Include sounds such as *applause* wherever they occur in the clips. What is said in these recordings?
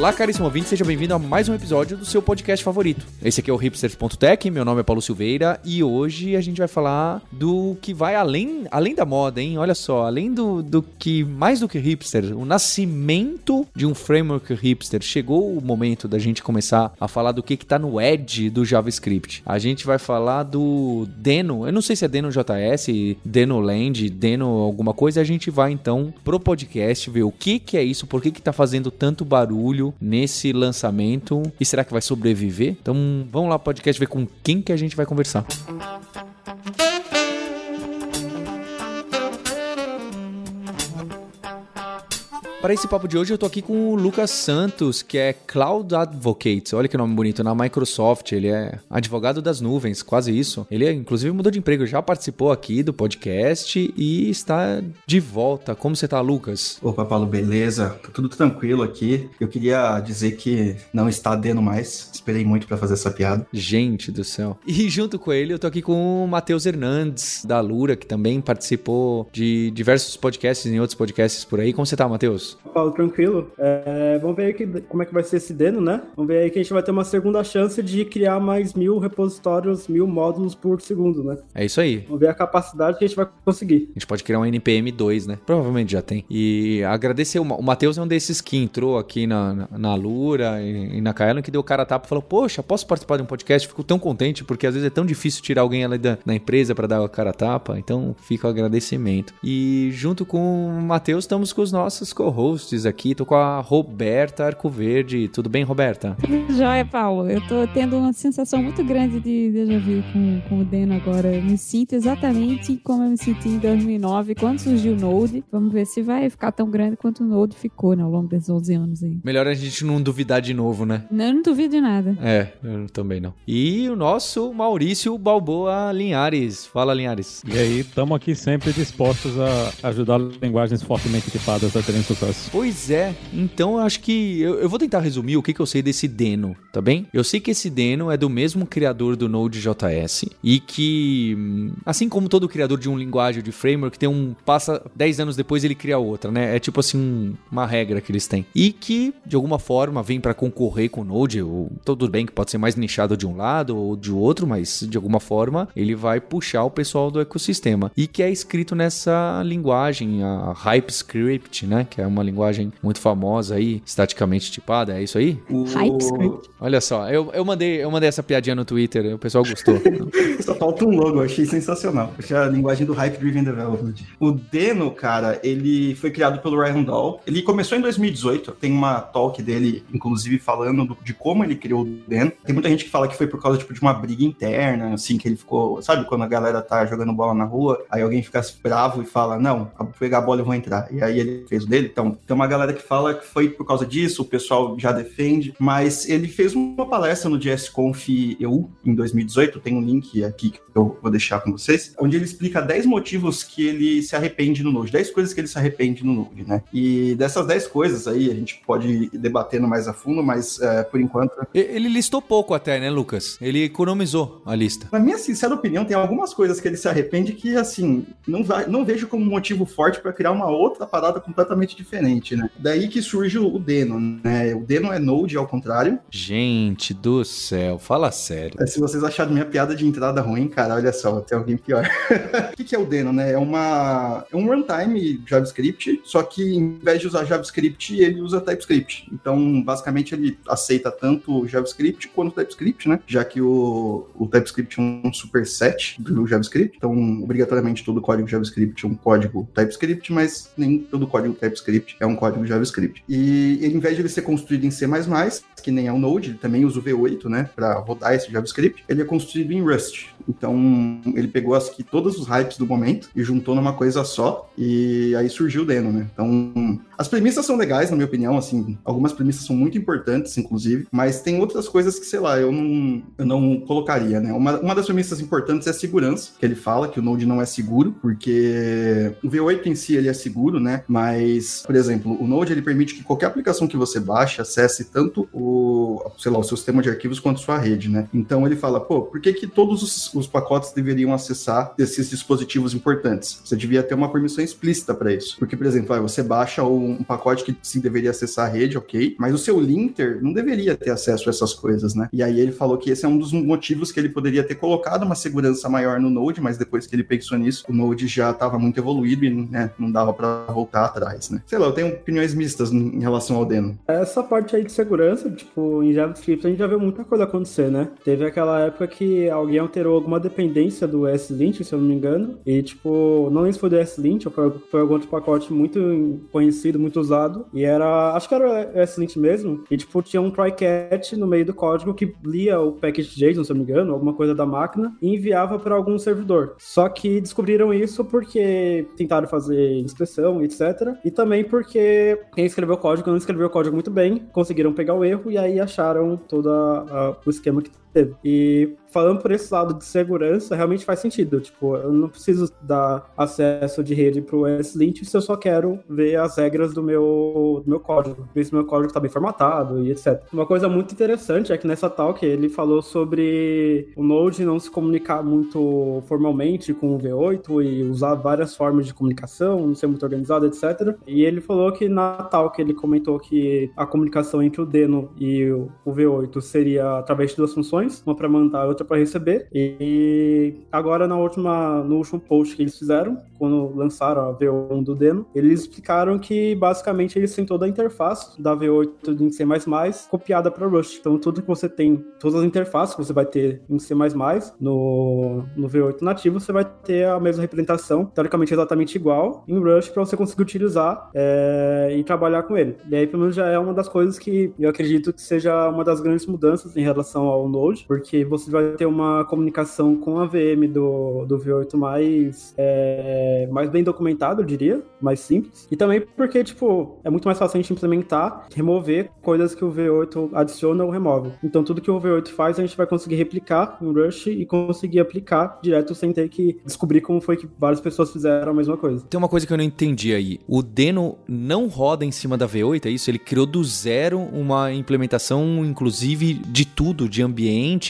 Olá, caríssimo ouvinte, seja bem-vindo a mais um episódio do seu podcast favorito. Esse aqui é o hipsters.tech, meu nome é Paulo Silveira e hoje a gente vai falar do que vai além, além da moda, hein? Olha só, além do, do que, mais do que hipster, o nascimento de um framework hipster. Chegou o momento da gente começar a falar do que está no edge do JavaScript. A gente vai falar do Deno, eu não sei se é Deno JS, Deno Land, Deno alguma coisa, a gente vai então pro podcast ver o que que é isso, por que que tá fazendo tanto barulho nesse lançamento e será que vai sobreviver? Então vamos lá podcast ver com quem que a gente vai conversar. Para esse papo de hoje, eu tô aqui com o Lucas Santos, que é Cloud Advocate. Olha que nome bonito, na Microsoft. Ele é advogado das nuvens, quase isso. Ele, é, inclusive, mudou de emprego, já participou aqui do podcast e está de volta. Como você tá, Lucas? Opa, Paulo, beleza? Tá tudo tranquilo aqui. Eu queria dizer que não está dando mais. Esperei muito para fazer essa piada. Gente do céu. E junto com ele, eu tô aqui com o Matheus Hernandes, da Lura, que também participou de diversos podcasts e outros podcasts por aí. Como você tá, Matheus? Paulo, tranquilo. É, vamos ver aí que, como é que vai ser esse Deno, né? Vamos ver aí que a gente vai ter uma segunda chance de criar mais mil repositórios, mil módulos por segundo, né? É isso aí. Vamos ver a capacidade que a gente vai conseguir. A gente pode criar um NPM 2, né? Provavelmente já tem. E agradecer, o Matheus é um desses que entrou aqui na, na, na Lura e, e na Kaelon, que deu o cara a tapa e falou, poxa, posso participar de um podcast? Fico tão contente, porque às vezes é tão difícil tirar alguém ali da, da empresa para dar o cara a tapa, então fica o agradecimento. E junto com o Matheus, estamos com os nossos co hosts aqui. Tô com a Roberta Arcoverde. Tudo bem, Roberta? *laughs* Joia, Paulo. Eu tô tendo uma sensação muito grande de déjà vu com, com o Deno agora. Eu me sinto exatamente como eu me senti em 2009, quando surgiu o Node. Vamos ver se vai ficar tão grande quanto o Node ficou né, ao longo desses 11 anos aí. Melhor a gente não duvidar de novo, né? Não, eu não duvido de nada. É, eu também não. E o nosso Maurício Balboa Linhares. Fala, Linhares. E aí, estamos aqui sempre dispostos a ajudar linguagens fortemente equipadas a terem sucesso. Pois é. Então eu acho que. Eu, eu vou tentar resumir o que, que eu sei desse Deno, tá bem? Eu sei que esse Deno é do mesmo criador do Node.js e que, assim como todo criador de um linguagem de framework, tem um. passa 10 anos depois ele cria outra, né? É tipo assim, um, uma regra que eles têm. E que, de alguma forma, vem para concorrer com o Node. Ou, tudo bem que pode ser mais nichado de um lado ou de outro, mas de alguma forma ele vai puxar o pessoal do ecossistema. E que é escrito nessa linguagem, a HypeScript, né? Que é uma linguagem muito famosa aí, estaticamente tipada, é isso aí? O... HypeScript. Olha só, eu, eu, mandei, eu mandei essa piadinha no Twitter, o pessoal gostou. *laughs* Só falta um logo, eu achei sensacional. Achei a linguagem do Hype Driven Development. O Deno, cara, ele foi criado pelo Ryan Dahl. Ele começou em 2018, tem uma talk dele, inclusive, falando do, de como ele criou o Deno. Tem muita gente que fala que foi por causa, tipo, de uma briga interna, assim, que ele ficou... Sabe quando a galera tá jogando bola na rua, aí alguém fica bravo e fala, não, vou pegar a bola e vou entrar. E aí ele fez o dele. Então, tem uma galera que fala que foi por causa disso, o pessoal já defende, mas ele fez uma palestra no JSConf EU em 2018, tem um link aqui que eu vou deixar com vocês, onde ele explica 10 motivos que ele se arrepende no Node, 10 coisas que ele se arrepende no Node, né? E dessas 10 coisas aí, a gente pode ir debatendo mais a fundo, mas é, por enquanto... Ele listou pouco até, né, Lucas? Ele economizou a lista. Na minha sincera opinião, tem algumas coisas que ele se arrepende que, assim, não, vai, não vejo como motivo forte para criar uma outra parada completamente diferente, né? Daí que surge o Deno, né? O Deno é Node ao contrário. Gente do céu, fala sério. É, se vocês acharam minha piada de entrada ruim, cara, olha só, tem alguém pior. *laughs* o que, que é o Deno, né? É, uma, é um runtime JavaScript, só que em vez de usar JavaScript, ele usa TypeScript. Então, basicamente, ele aceita tanto JavaScript quanto TypeScript, né? Já que o, o TypeScript é um superset do JavaScript, então, obrigatoriamente, todo código JavaScript é um código TypeScript, mas nem todo código TypeScript é um código JavaScript. E ele, em vez de ele ser construído em C++, que nem é o Node, ele também usa o V8, né, para rodar esse JavaScript, ele é construído em Rust. Então, ele pegou as que todos os hypes do momento e juntou numa coisa só, e aí surgiu o Deno, né? Então, as premissas são legais, na minha opinião, assim, algumas premissas são muito importantes, inclusive, mas tem outras coisas que, sei lá, eu não, eu não colocaria, né? Uma, uma das premissas importantes é a segurança, que ele fala que o Node não é seguro, porque o V8 em si ele é seguro, né? Mas, por exemplo, o Node ele permite que qualquer aplicação que você baixe acesse tanto o, sei lá, o seu sistema de arquivos quanto sua rede, né? Então ele fala, pô, por que, que todos os, os pacotes deveriam acessar esses dispositivos importantes? Você devia ter uma permissão explícita para isso. Porque, por exemplo, vai, você baixa um, um pacote que sim deveria acessar a rede, ok, mas o seu linter não deveria ter acesso a essas coisas, né? E aí ele falou que esse é um dos motivos que ele poderia ter colocado uma segurança maior no Node, mas depois que ele pensou nisso, o Node já estava muito evoluído e né, não dava para voltar atrás, né? Sei lá, eu tenho opiniões mistas em relação ao Deno. Essa parte aí de segurança, tipo, em JavaScript a gente já viu muita coisa acontecer, né? Teve aquela época que alguém alterou alguma dependência do S-Lint, se eu não me engano, e tipo, não sei se foi do S-Lint ou foi, foi algum outro pacote muito conhecido, muito usado, e era, acho que era o S-Lint mesmo, e tipo, tinha um try-catch no meio do código que lia o package.json, se eu não me engano, alguma coisa da máquina, e enviava para algum servidor. Só que descobriram isso porque tentaram fazer inspeção, etc. E também porque quem escreveu o código não escreveu o código muito bem, conseguiram pegar o erro e aí acharam todo a, a, o esquema que teve. E falando por esse lado de segurança, realmente faz sentido. Tipo, eu não preciso dar acesso de rede pro S-Lint se eu só quero ver as regras do meu, do meu código, ver se meu código tá bem formatado e etc. Uma coisa muito interessante é que nessa talk ele falou sobre o Node não se comunicar muito formalmente com o V8 e usar várias formas de comunicação, não ser muito organizado, etc. E ele falou que na talk ele comentou que a comunicação entre o Deno e o V8 seria através de duas funções, uma para mandar outra para receber. E agora na última, no último post que eles fizeram, quando lançaram a V1 do Deno, eles explicaram que basicamente eles têm toda a interface da V8 em C++ copiada para Rust. Então tudo que você tem, todas as interfaces que você vai ter em C++ no, no V8 nativo, você vai ter a mesma representação, teoricamente exatamente igual, em Rust para você conseguir utilizar é, e trabalhar com ele. E aí pelo menos já é uma das coisas que eu acredito que seja uma das grandes mudanças em relação ao Node, porque você vai ter uma comunicação com a VM do, do V8 mais, é, mais bem documentado, eu diria, mais simples. E também porque, tipo, é muito mais fácil a gente implementar, remover coisas que o V8 adiciona ou remove. Então, tudo que o V8 faz, a gente vai conseguir replicar no Rush e conseguir aplicar direto sem ter que descobrir como foi que várias pessoas fizeram a mesma coisa. Tem uma coisa que eu não entendi aí. O Deno não roda em cima da V8, é isso? Ele criou do zero uma implementação, inclusive, de tudo, de ambiente,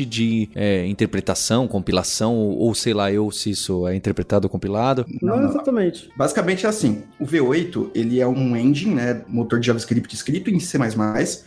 de é, interpretação, compilação, ou, ou, sei lá eu se isso é interpretado ou compilado? Não, não, exatamente. Basicamente é assim, o V8, ele é um engine, né, motor de JavaScript escrito em C++,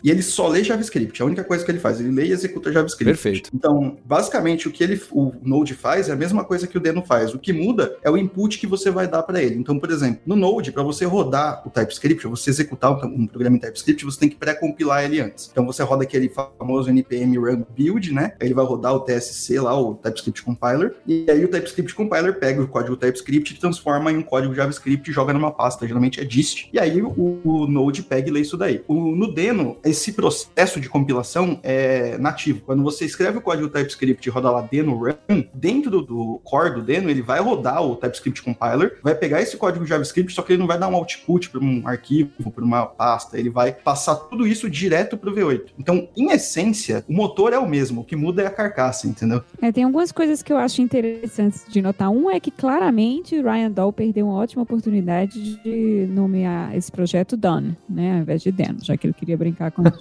e ele só lê JavaScript, é a única coisa que ele faz, ele lê e executa JavaScript. Perfeito. Então, basicamente, o que ele, o Node faz é a mesma coisa que o Deno faz, o que muda é o input que você vai dar para ele. Então, por exemplo, no Node, para você rodar o TypeScript, você executar um programa em TypeScript, você tem que pré-compilar ele antes. Então, você roda aquele famoso npm run build, né, ele vai rodar o TSC lá, o TypeScript Compiler, e aí o TypeScript Compiler pega o código TypeScript transforma em um código JavaScript e joga numa pasta, geralmente é dist, e aí o, o Node pega e lê isso daí. O, no Deno, esse processo de compilação é nativo. Quando você escreve o código TypeScript e roda lá Deno Run, dentro do, do core do Deno, ele vai rodar o TypeScript Compiler, vai pegar esse código JavaScript, só que ele não vai dar um output para um arquivo, para uma pasta, ele vai passar tudo isso direto para o V8. Então, em essência, o motor é o mesmo, o que muda é a carcaça, entendeu? É, tem algumas coisas que eu acho interessantes de notar. Um é que claramente Ryan Dahl perdeu uma ótima oportunidade de nomear esse projeto Done, né, ao invés de Dan, já que ele queria brincar com. *laughs*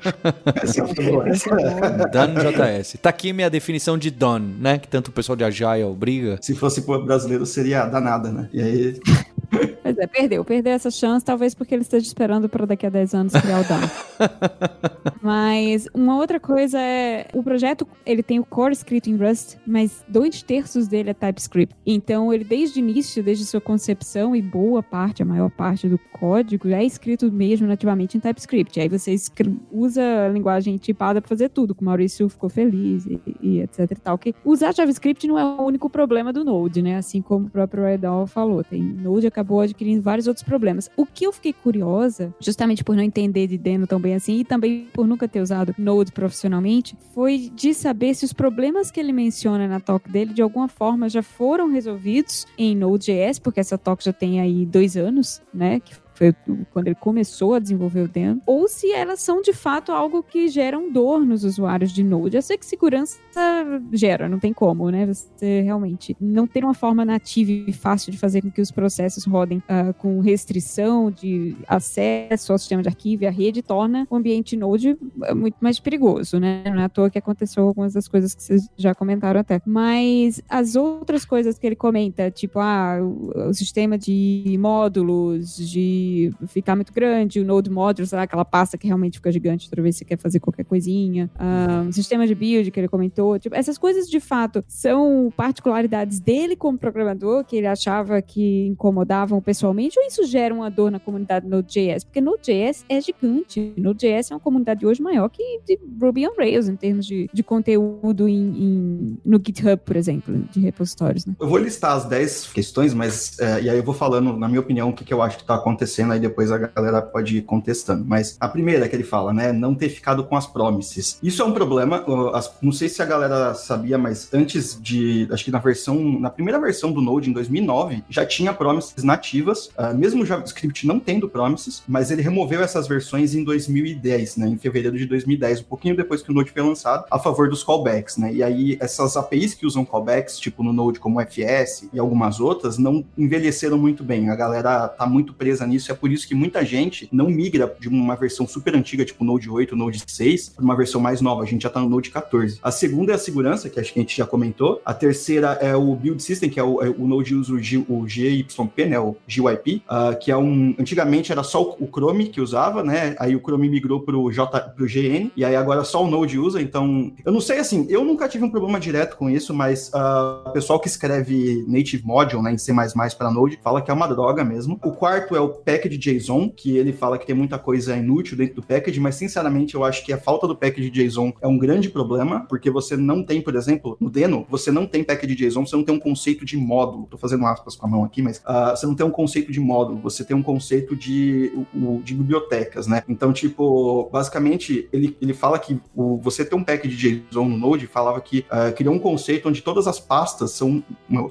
É. Done JS. Tá aqui minha definição de Done, né? Que tanto o pessoal de Agile briga. Se fosse por brasileiro, seria danada, né? E aí. Pois é, perdeu. Perdeu essa chance, talvez porque ele esteja esperando para daqui a 10 anos criar o Done. *laughs* Mas uma outra coisa é, o projeto, ele tem o core escrito em Rust, mas dois terços dele é TypeScript. Então, ele desde o início, desde sua concepção e boa parte, a maior parte do código, é escrito mesmo nativamente em TypeScript. Aí você usa a linguagem tipada para fazer tudo, que o Maurício ficou feliz e, e, etc e tal. Que usar JavaScript não é o único problema do Node, né? Assim como o próprio Redall falou. Tem Node acabou adquirindo vários outros problemas. O que eu fiquei curiosa, justamente por não entender de Deno tão bem assim, e também por nunca ter usado Node profissionalmente, foi de saber se os problemas que ele menciona na talk dele, de alguma forma, já foram resolvidos em Node.js, porque essa talk já tem aí dois anos, né? Que foi quando ele começou a desenvolver o Deno, ou se elas são de fato algo que geram dor nos usuários de Node. Eu sei que segurança gera, não tem como, né? Você realmente não ter uma forma nativa e fácil de fazer com que os processos rodem uh, com restrição de acesso ao sistema de arquivo e à rede torna o ambiente Node ah, muito mais perigoso, né? Não é à toa que aconteceu algumas das coisas que vocês já comentaram até. Mas as outras coisas que ele comenta, tipo, ah, o, o sistema de módulos, de ficar muito grande, o Node Modules, aquela pasta que realmente fica gigante toda vez que você quer fazer qualquer coisinha, uh, o sistema de build que ele comentou, tipo, essas coisas de fato são particularidades dele como programador, que ele achava que incomodavam pessoalmente, ou isso gera uma dor na comunidade Node.js? Porque Node.js é gigante. Node.js é uma comunidade hoje maior que de Ruby on Rails, em termos de, de conteúdo em, em, no GitHub, por exemplo, de repositórios. Né? Eu vou listar as 10 questões, mas é, e aí eu vou falando, na minha opinião, o que, que eu acho que está acontecendo, aí depois a galera pode ir contestando. Mas a primeira que ele fala, né, não ter ficado com as promises. Isso é um problema, não sei se a galera sabia, mas antes de, acho que na versão, na primeira versão do Node, em 2009, já tinha promises nativas, uh, mesmo o JavaScript não tendo promises, mas ele removeu essas versões em 2010, né, em fevereiro de 2010, um pouquinho depois que o Node foi lançado, a favor dos callbacks, né, e aí essas APIs que usam callbacks, tipo no Node como FS e algumas outras, não envelheceram muito bem, a galera tá muito presa nisso, é por isso que muita gente não migra de uma versão super antiga, tipo Node 8, Node 6, para uma versão mais nova, a gente já tá no Node 14. A segunda é a segurança, que acho que a gente já comentou, a terceira é o Build System, que é o, é o Node usa o, G, o GYP, né, o GYP, uh, que é um, antigamente era só o, Chrome que usava, né, aí o Chrome migrou pro, J, pro GN, e aí agora só o Node usa, então, eu não sei, assim, eu nunca tive um problema direto com isso, mas uh, o pessoal que escreve Native Module, né, em C++ para Node, fala que é uma droga mesmo. O quarto é o package JSON, que ele fala que tem muita coisa inútil dentro do package, mas sinceramente eu acho que a falta do package JSON é um grande problema, porque você não tem, por exemplo, no Deno, você não tem package JSON, você não tem um conceito de módulo. Tô fazendo aspas com a mão aqui, mas uh, você não tem um conceito de módulo, você tem um conceito de, de bibliotecas, né? Então, tipo, basicamente, ele, ele fala que o, você ter um package JSON no Node falava que uh, criou um conceito onde todas as pastas são.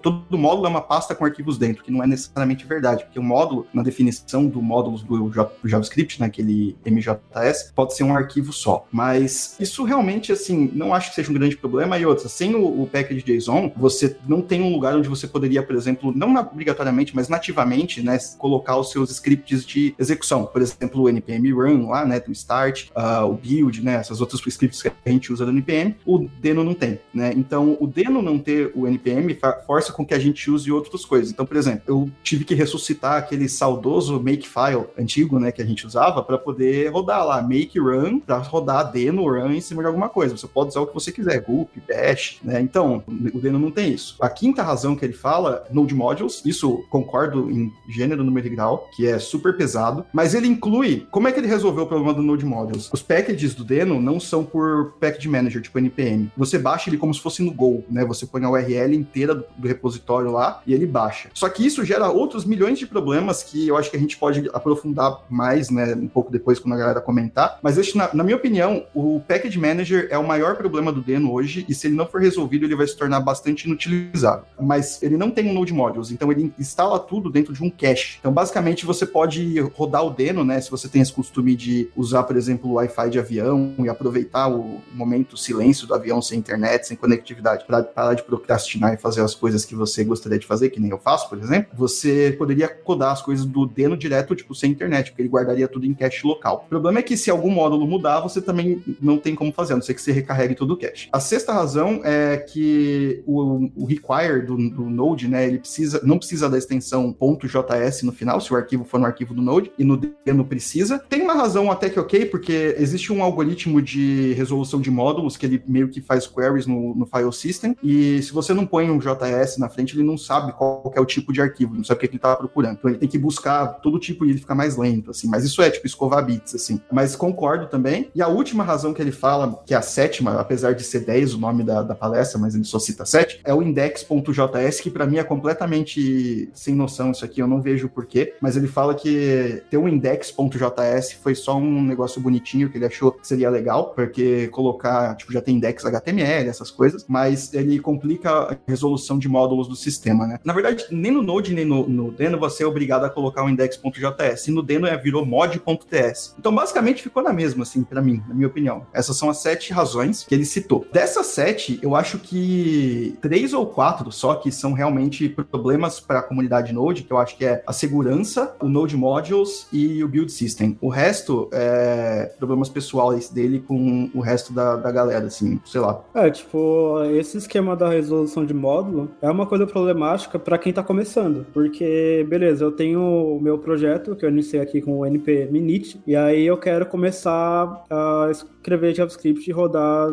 Todo módulo é uma pasta com arquivos dentro, que não é necessariamente verdade, porque o módulo, na definição do módulo do JavaScript, naquele né, MJS, pode ser um arquivo só. Mas isso realmente, assim, não acho que seja um grande problema. E outra, sem o, o package JSON, você não tem um lugar onde você poderia, por exemplo, não obrigatoriamente, mas nativamente, né, colocar os seus scripts de execução. Por exemplo, o npm run lá, né, do start, uh, o build, né, essas outras scripts que a gente usa do npm, o Deno não tem, né? Então, o Deno não ter o npm força com que a gente use outras coisas. Então, por exemplo, eu tive que ressuscitar aquele saudoso makefile antigo, né, que a gente usava para poder rodar lá make run para rodar Deno run em cima de alguma coisa. Você pode usar o que você quiser, gulp, bash, né? Então, o Deno não tem isso. A quinta razão que ele fala, Node Modules, isso concordo em gênero, número e grau, que é super pesado, mas ele inclui, como é que ele resolveu o problema do Node Modules? Os packages do Deno não são por package manager, tipo NPM. Você baixa ele como se fosse no Go, né? Você põe a URL inteira do, do repositório lá e ele baixa. Só que isso gera outros milhões de problemas que eu acho que a gente pode aprofundar mais, né, um pouco depois quando a galera comentar. Mas esse, na, na minha opinião, o package manager é o maior problema do Deno hoje e se ele não for resolvido, ele vai se tornar bastante inutilizável. Mas ele não tem um Node Modules, então ele instala tudo dentro de um cache. Então, basicamente, você pode rodar o Deno, né, se você tem esse costume de usar, por exemplo, o Wi-Fi de avião e aproveitar o momento silêncio do avião sem internet, sem conectividade, para parar de procrastinar e fazer as coisas que você gostaria de fazer, que nem eu faço, por exemplo, você poderia codar as coisas do Deno direto, tipo, sem internet, porque ele guardaria tudo em cache local. O problema é que se algum módulo mudar, você também não tem como fazer, a não ser que você recarregue todo o cache. A sexta razão é que o, o require do, do, Node, né, ele precisa, não precisa da extensão .js no final, se o arquivo for no arquivo do Node, e no Deno precisa. Tem uma razão até que ok, porque existe um algoritmo de resolução de módulos que ele meio que faz queries no, no file system, e se você não põe um JS na frente, ele não sabe qual é o tipo de arquivo, não sabe o que ele está procurando. Então ele tem que buscar todo tipo e ele fica mais lento, assim. Mas isso é tipo escovar bits, assim. Mas concordo também. E a última razão que ele fala, que é a sétima, apesar de ser 10 o nome da, da palestra, mas ele só cita 7, é o index.js, que para mim é completamente sem noção isso aqui, eu não vejo o porquê. Mas ele fala que ter um index.js foi só um negócio bonitinho que ele achou que seria legal, porque colocar, tipo, já tem index HTML, essas coisas, mas ele complica a resolução de módulos do sistema, né? Na verdade, nem no Node, nem no, no Deno, você é obrigado a colocar um index index.js. E no Deno é, virou mod.ts. Então, basicamente, ficou na mesma, assim, para mim, na minha opinião. Essas são as sete razões que ele citou. Dessas sete, eu acho que três ou quatro só que são realmente problemas para a comunidade Node, que eu acho que é a segurança, o Node Modules e o Build System. O resto é problemas pessoais dele com o resto da, da galera, assim, sei lá. É, tipo, esse esquema da resolução de módulo é uma coisa problemática para quem tá começando, porque, beleza, eu tenho o meu projeto que eu iniciei aqui com o NP Minit, e aí eu quero começar a escrever JavaScript e rodar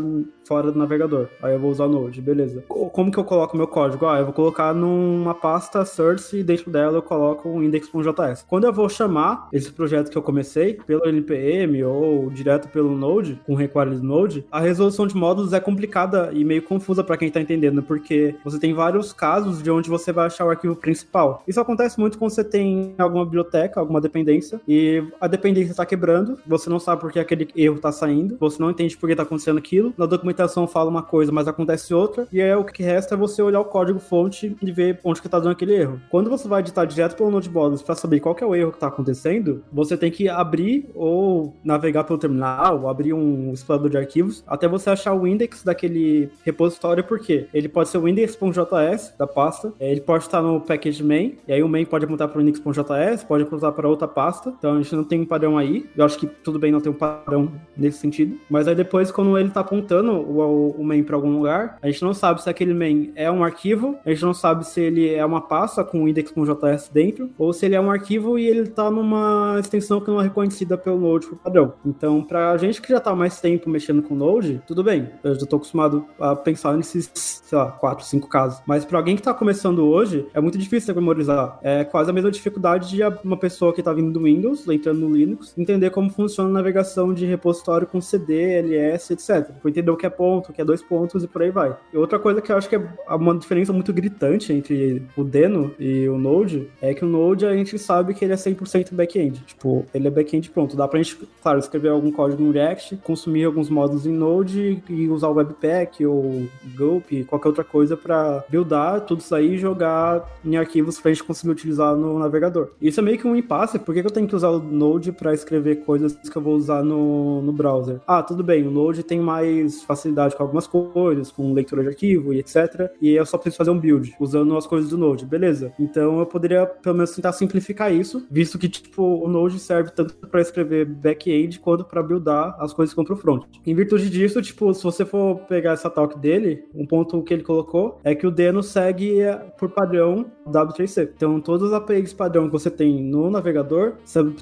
fora do navegador. Aí eu vou usar o Node, beleza. Como que eu coloco meu código? Ah, eu vou colocar numa pasta source e dentro dela eu coloco um index.js. Quando eu vou chamar esse projeto que eu comecei pelo npm ou direto pelo Node, com require do Node, a resolução de módulos é complicada e meio confusa para quem tá entendendo, porque você tem vários casos de onde você vai achar o arquivo principal. Isso acontece muito quando você tem alguma biblioteca, alguma dependência, e a dependência está quebrando, você não sabe por que aquele erro está saindo, você não entende por que está acontecendo aquilo, na documentação fala uma coisa, mas acontece outra, e aí o que resta é você olhar o código fonte e ver onde que está dando aquele erro. Quando você vai editar direto pelo Modules para saber qual é o erro que está acontecendo, você tem que abrir ou navegar pelo terminal, abrir um explorador de arquivos, até você achar o index daquele repositório, porque ele pode ser o index.js da pasta, ele pode estar no package main, e aí o main pode apontar para o index.js, pode apontar para outra pasta, então a gente não tem um padrão aí, eu acho que tudo bem não ter um padrão nesse sentido, mas aí depois quando ele está apontando o, o main para algum lugar, a gente não sabe se aquele main é um arquivo, a gente não sabe se ele é uma pasta com index.js dentro, ou se ele é um arquivo e ele está numa extensão que não é reconhecida pelo Node por padrão. Então, pra gente que já tá mais tempo mexendo com Node, tudo bem, eu já tô acostumado a pensar nesses, sei lá, 4, 5 casos. Mas para alguém que tá começando hoje, é muito difícil memorizar. É quase a mesma dificuldade de uma pessoa que tá vindo do Windows, entrando no Linux, entender como funciona a navegação de repositório com CD, LS, etc. Entender o que é ponto, que é dois pontos e por aí vai. E outra coisa que eu acho que é uma diferença muito gritante entre o Deno e o Node é que o Node a gente sabe que ele é 100% back-end. Tipo, ele é back-end pronto. Dá pra gente, claro, escrever algum código no React, consumir alguns módulos em Node e usar o Webpack ou Gulp, qualquer outra coisa para buildar tudo isso aí e jogar em arquivos pra gente conseguir utilizar no navegador. Isso é meio que um impasse. Por que, eu tenho que usar o Node para escrever coisas que eu vou usar no, no browser? Ah, tudo bem, o Node tem mais facilidade com algumas coisas, com leitura de arquivo e etc. E eu só preciso fazer um build usando as coisas do Node. Beleza. Então eu poderia pelo menos tentar simplificar isso, visto que tipo o Node serve tanto para escrever back-end quanto para buildar as coisas contra o front. Em virtude disso, tipo, se você for pegar essa talk dele, um ponto que ele colocou é que o Deno segue por padrão W3C. Então, todas as APIs padrão que você tem no navegador,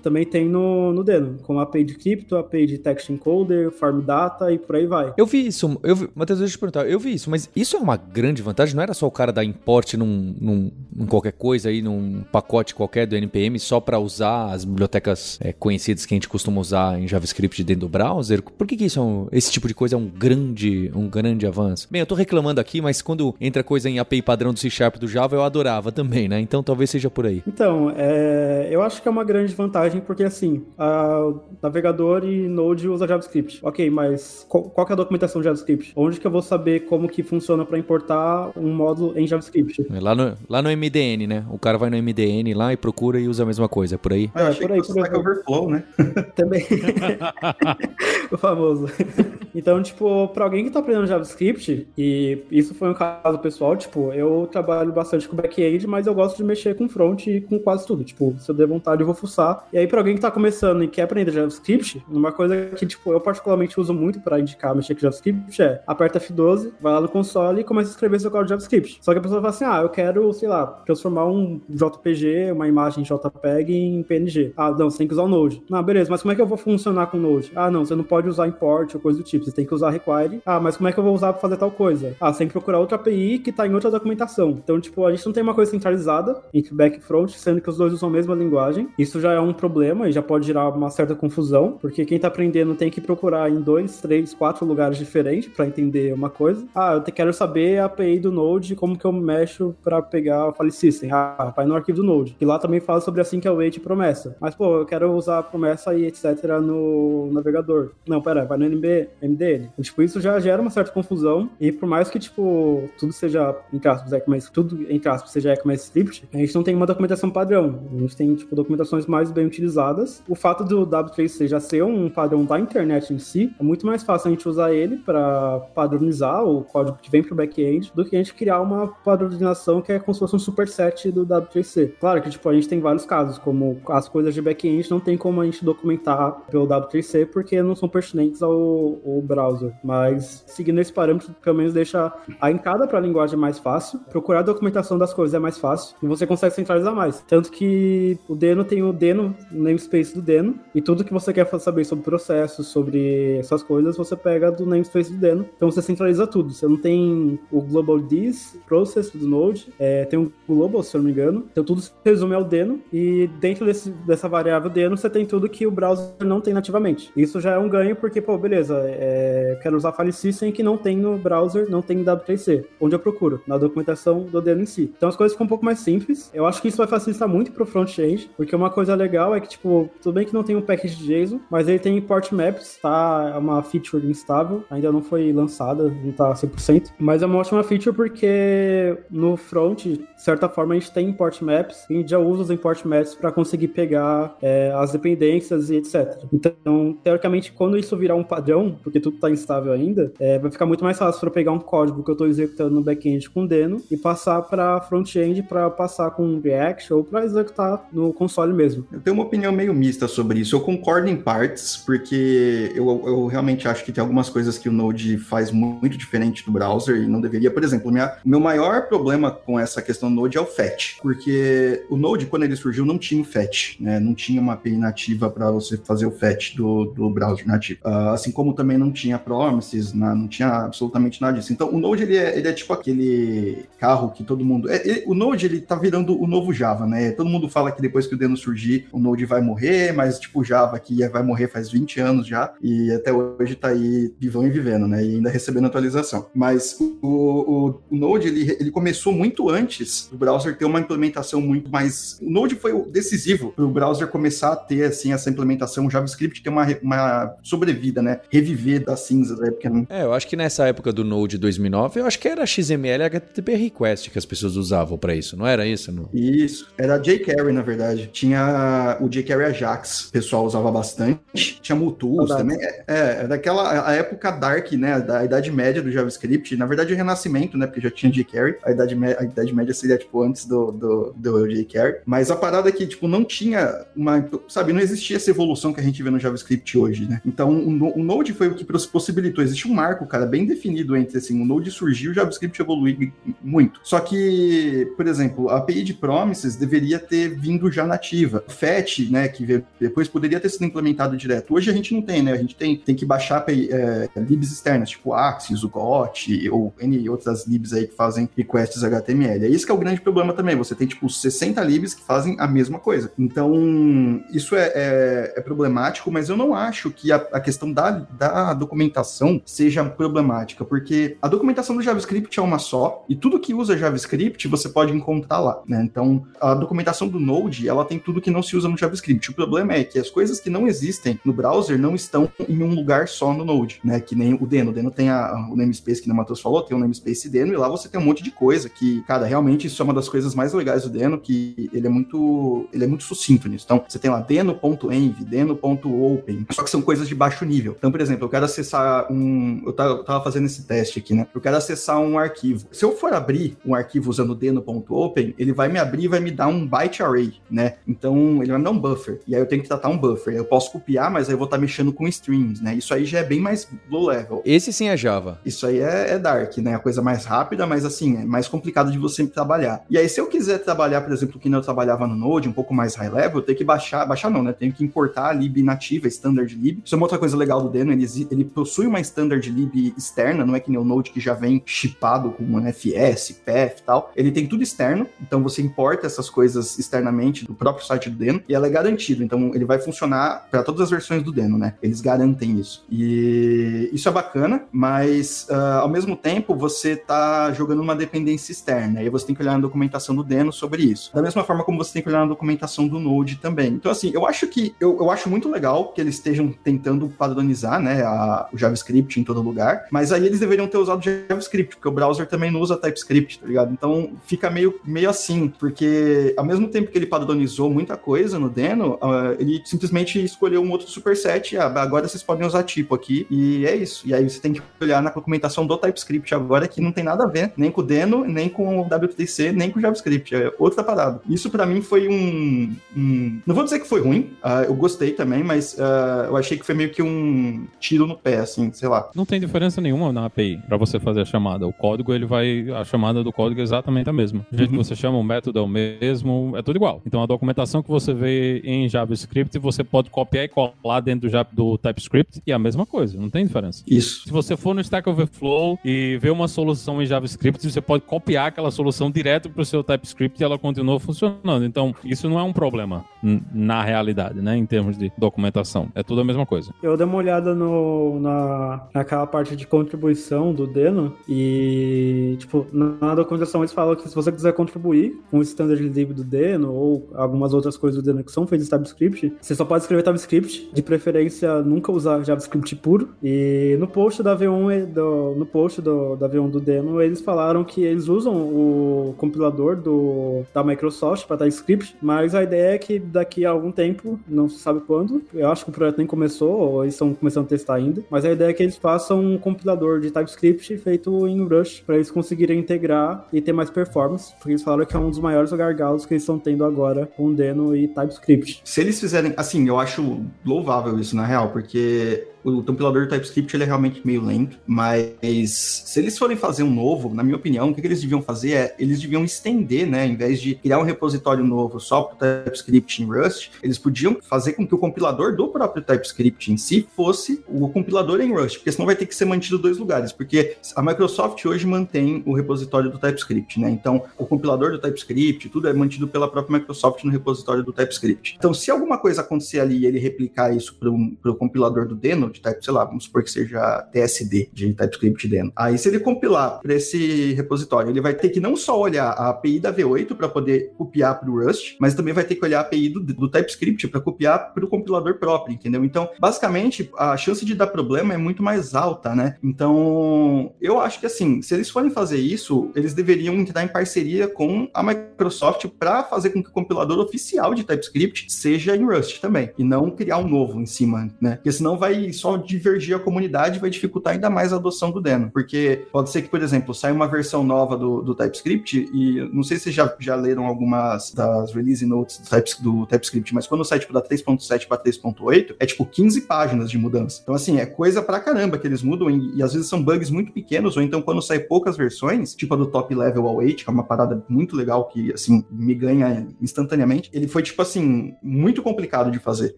também tem no, no Deno, como a API de Crypto, a API de Text Encoder, Farm Data e por aí vai. Eu vi isso, eu vi, Matheus, deixa eu te perguntar, eu vi isso, mas isso é uma grande vantagem? Não era só o cara dar import num, num, num qualquer coisa aí, num pacote qualquer do NPM só para usar as bibliotecas é, conhecidas que a gente costuma usar em JavaScript dentro do browser? Por que, que isso é um, esse tipo de coisa é um grande, um grande avanço? Bem, eu tô reclamando aqui, mas quando entra coisa em API padrão do C Sharp do Java, eu adorava também, né? Então talvez seja por aí. Então, é, eu acho que é uma grande vantagem, porque assim, a navegador e Node usa JavaScript. Ok, mas qual, qual é a documentação de JavaScript? Onde que eu vou saber como que funciona para importar um módulo em JavaScript? É lá no, lá no MDN, né? O cara vai no MDN lá e procura e usa a mesma coisa, é por aí? É, é por aí, por Stack Overflow, né? *laughs* Também. *laughs* o famoso. *laughs* Então, tipo, pra alguém que tá aprendendo JavaScript, e isso foi um caso pessoal, tipo, eu trabalho bastante com back-end, mas eu gosto de mexer com front e com quase tudo. Tipo, se eu der vontade, eu vou fuçar. E aí, pra alguém que tá começando e quer aprender JavaScript, uma coisa que, tipo, eu particularmente uso muito pra indicar mexer com JavaScript é aperta F12, vai lá no console e começa a escrever seu código JavaScript. Só que a pessoa fala assim, ah, eu quero, sei lá, transformar um JPG, uma imagem JPEG em PNG. Ah, não, você tem que usar o Node. Ah, beleza, mas como é que eu vou funcionar com o Node? Ah, não, você não pode usar import ou coisa do tipo, você tem que usar require. Ah, mas como é que eu vou usar pra fazer tal coisa? Ah, você tem que procurar outra API que tá em outra documentação. Então, tipo, a gente não tem uma coisa centralizada entre back e front, sendo que os dois usam a mesma linguagem. Isso já é um problema e já pode gerar uma certa confusão, porque quem tá aprendendo tem que procurar em dois, três, quatro lugares diferentes para entender uma coisa. Ah, eu quero saber a API do Node, como que eu mexo para pegar o file system. Ah, vai no arquivo do Node. E lá também fala sobre assim que é o wait promessa. Mas, pô, eu quero usar a promessa e etc no navegador. Não, pera, vai no NB, MDN. Então, tipo, isso já gera uma certa confusão. E por mais que, tipo, tudo seja, entre aspas, ECMAScript, tudo, entre aspas, seja ECMAScript, a gente não tem uma documentação padrão. gente tem, tipo, documentações mais bem utilizadas. O fato do W3C já ser um padrão da internet em si, é muito mais fácil a gente usar ele para padronizar o código que vem pro back-end do que a gente criar uma padronização que é como se fosse um superset do W3C. Claro que, tipo, a gente tem vários casos, como as coisas de back-end não tem como a gente documentar pelo W3C porque não são pertinentes ao, ao browser. Mas, seguindo esse parâmetro, pelo menos deixa a encada para a linguagem mais fácil, procurar a documentação das coisas é mais fácil e você consegue centralizar mais. Tanto que o Deno tem o Deno, o namespace do Deno, e tudo que você quer saber sobre processos, sobre essas coisas, você pega do namespace do Deno. Então você centraliza tudo. Você não tem o global this process do Node, é, tem um global, se eu não me engano. Então tudo se resume ao Deno e dentro desse, dessa variável Deno você tem tudo que o browser não tem nativamente. Isso já é um ganho porque, pô, beleza, é, quero usar file system que não tem no browser, não tem W3C. Onde eu procuro? Na documentação do Deno em si. Então as coisas ficam um pouco mais simples. Eu acho que isso vai facilitar muito pro front-end, porque uma coisa legal é que, tipo, tudo bem que não tem um package JSON, mas ele tem port maps, tá? É uma feature instável, ainda não foi lançada, não tá 100%, mas é uma ótima feature porque no front, de certa forma, a gente tem import maps e a gente já usa os import maps para conseguir pegar é, as dependências e etc. Então, teoricamente, quando isso virar um padrão, porque tudo tá instável ainda, é, vai ficar muito mais fácil para pegar um código que eu tô executando no back-end com Deno e passar para front-end para passar com React ou para executar no console mesmo. Eu tenho uma opinião meio mista sobre isso. Eu concordo em partes, porque eu, eu realmente acho que tem algumas coisas que o Node faz muito diferente do browser e não deveria. Por exemplo, minha, meu maior problema com essa questão do Node é o fetch, porque o Node, quando ele surgiu, não tinha o fetch, né? Não tinha uma API nativa para você fazer o fetch do, do browser nativo. Uh, assim como também não tinha promises, na, não tinha absolutamente nada disso. Então, o Node, ele é, ele é tipo aquele carro que todo mundo... É, ele, o Node, ele tá virando o novo Java, né? Todo mundo fala que depois que o Deno surgir, o Node vai morrer, mas tipo, Java que vai morrer faz 20 anos já, e até hoje tá aí vivão e vivendo, né? E ainda recebendo atualização. Mas o, o, o Node, ele, ele começou muito antes do browser ter uma implementação muito mais... O Node foi o decisivo para o browser começar a ter, assim, essa implementação JavaScript ter uma, uma sobrevida, né? Reviver das cinzas, né? Porque não... É, eu acho que nessa época do Node 2009, eu acho que era XML e HTTP request que as pessoas usavam para isso, não era isso? Não? Isso, era jQuery, na verdade. Tinha o jQuery Ajax, o pessoal usava bastante. Tinha Multools também. É, é, daquela a época dark, né? Da Idade Média do JavaScript. Na verdade, o Renascimento, né? Porque já tinha jQuery. A Idade, a Idade Média seria, tipo, antes do, do, do jQuery. Mas a parada é que, tipo, não tinha uma... Sabe, não existia essa evolução que a gente vê no JavaScript hoje, né? Então, o, o Node foi o que possibilitou. Existe um marco, cara, bem definido entre, assim, o Node surgiu e o JavaScript evoluiu muito. Só que, por exemplo, a API de promises deveria ter vindo já nativa. O FET, né, que depois poderia ter sido implementado direto. Hoje a gente não tem, né? A gente tem, tem que baixar é, libs externas, tipo Axis, o GOT, ou N outras libs aí que fazem requests HTML. É isso que é o grande problema também. Você tem, tipo, 60 libs que fazem a mesma coisa. Então, isso é, é, é problemático, mas eu não acho que a, a questão da, da documentação seja problemática, porque a documentação do JavaScript é uma só, e tudo que usa JavaScript você pode encontrar lá, né? Então, a documentação do Node, ela tem tudo que não se usa no JavaScript. O problema é que as coisas que não existem no browser não estão em um lugar só no Node, né? Que nem o Deno. O Deno tem a, o namespace que o Matheus falou, tem o namespace Deno, e lá você tem um monte de coisa que, cara, realmente isso é uma das coisas mais legais do Deno, que ele é muito, ele é muito sucinto nisso. Então, você tem lá deno.env, deno.open, só que são coisas de baixo nível. Então, por exemplo, eu quero acessar um, eu tava, eu tava fazendo esse teste aqui, né? Eu quero acessar um arquivo. Se eu for abrir um arquivo usando deno.open, ele vai me abrir e vai me dar um byte array, né? Então, ele vai me dar um buffer. E aí eu tenho que tratar um buffer. Eu posso copiar, mas aí eu vou estar tá mexendo com strings, né? Isso aí já é bem mais low level. Esse sim é Java. Isso aí é, é dark, né? A coisa mais rápida, mas assim, é mais complicado de você trabalhar. E aí, se eu quiser trabalhar, por exemplo, que eu trabalhava no Node, um pouco mais high level, eu tenho que baixar, baixar não, né? Tenho que importar a lib nativa, standard lib. Isso é uma outra coisa legal do Deno, ele, ele possui uma standard lib externa, não é que nem o Node que já vem chipado com um FS, PF e tal. Ele tem tudo externo, então você importa essas coisas externamente do próprio site do Deno e ela é garantido. Então ele vai funcionar para todas as versões do Deno, né? Eles garantem isso. E isso é bacana, mas uh, ao mesmo tempo você tá jogando uma dependência externa. E você tem que olhar na documentação do Deno sobre isso. Da mesma forma como você tem que olhar na documentação do Node também. Então, assim, eu acho que eu, eu acho muito legal que eles estejam tentando padronizar, né, a, o JavaScript em todo lugar, mas aí eles deveriam ter usado JavaScript, porque o browser também não usa TypeScript, tá ligado? Então fica meio, meio assim, porque ao mesmo tempo que que ele padronizou muita coisa no Deno, uh, ele simplesmente escolheu um outro superset. Ah, agora vocês podem usar tipo aqui. E é isso. E aí você tem que olhar na documentação do TypeScript agora que não tem nada a ver nem com o Deno, nem com o WTC, nem com o JavaScript. É outra parada. Isso para mim foi um, um, Não vou dizer que foi ruim. Uh, eu gostei também, mas uh, eu achei que foi meio que um tiro no pé, assim, sei lá. Não tem diferença nenhuma na API para você fazer a chamada. O código, ele vai. A chamada do código é exatamente a mesma. O jeito uhum. que você chama o método é o mesmo, é tudo igual. Então a documentação que você vê em JavaScript, você pode copiar e colar dentro do, do TypeScript e é a mesma coisa, não tem diferença. Isso. Se você for no Stack Overflow e ver uma solução em JavaScript, você pode copiar aquela solução direto para o seu TypeScript e ela continua funcionando. Então, isso não é um problema na realidade, né? Em termos de documentação. É tudo a mesma coisa. Eu dei uma olhada no, na, naquela parte de contribuição do Deno e, tipo, na documentação eles falam que se você quiser contribuir com o standard lib do Deno ou algumas outras coisas do Deno que são feitas em TypeScript, você só pode escrever TypeScript, de preferência nunca usar JavaScript puro. E no post da V1 do, no post do, da V1 do Deno, eles falaram que eles usam o compilador do, da Microsoft para TypeScript, mas a ideia é que daqui a algum tempo, não se sabe quando, eu acho que o projeto nem começou, ou eles estão começando a testar ainda, mas a ideia é que eles façam um compilador de TypeScript feito em Rush para eles conseguirem integrar e ter mais performance, porque eles falaram que é um dos maiores gargalos que eles estão tendo agora com Deno e TypeScript. Se eles fizerem, assim, eu acho louvável isso na real, porque o compilador do TypeScript ele é realmente meio lento, mas se eles forem fazer um novo, na minha opinião, o que, eles deviam fazer é, eles deviam estender, né, em vez de criar um repositório novo só para TypeScript em Rust, eles podiam fazer com que o compilador do próprio TypeScript em si fosse o compilador em Rust, porque senão vai ter que ser mantido dois lugares, porque a Microsoft hoje mantém o repositório do TypeScript, né, então o compilador do TypeScript, tudo é mantido pela própria Microsoft no repositório do TypeScript. Então, se alguma coisa acontecer ali e ele replicar isso para o compilador do Deno, de type, sei lá, vamos supor que seja TSD de TypeScript dentro. Aí se ele compilar para esse repositório, ele vai ter que não só olhar a API da V8 para poder copiar para o Rust, mas também vai ter que olhar a API do, do TypeScript para copiar para o compilador próprio, entendeu? Então, basicamente, a chance de dar problema é muito mais alta, né? Então, eu acho que assim, se eles forem fazer isso, eles deveriam entrar em parceria com a Microsoft para fazer com que o compilador oficial de TypeScript seja em Rust também, e não criar um novo em cima, né? Porque senão vai só divergir a comunidade vai dificultar ainda mais a adoção do Deno. Porque pode ser que, por exemplo, saia uma versão nova do, do TypeScript e não sei se já, já leram algumas das release notes do, do TypeScript, mas quando sai tipo da 3.7 para 3.8, é tipo 15 páginas de mudança. Então, assim, é coisa pra caramba que eles mudam e, e, às vezes são bugs muito pequenos, ou então quando sai poucas versões, tipo a do top level 8, que é uma parada muito legal que, assim, me ganha instantaneamente, ele foi, tipo assim, muito complicado de fazer.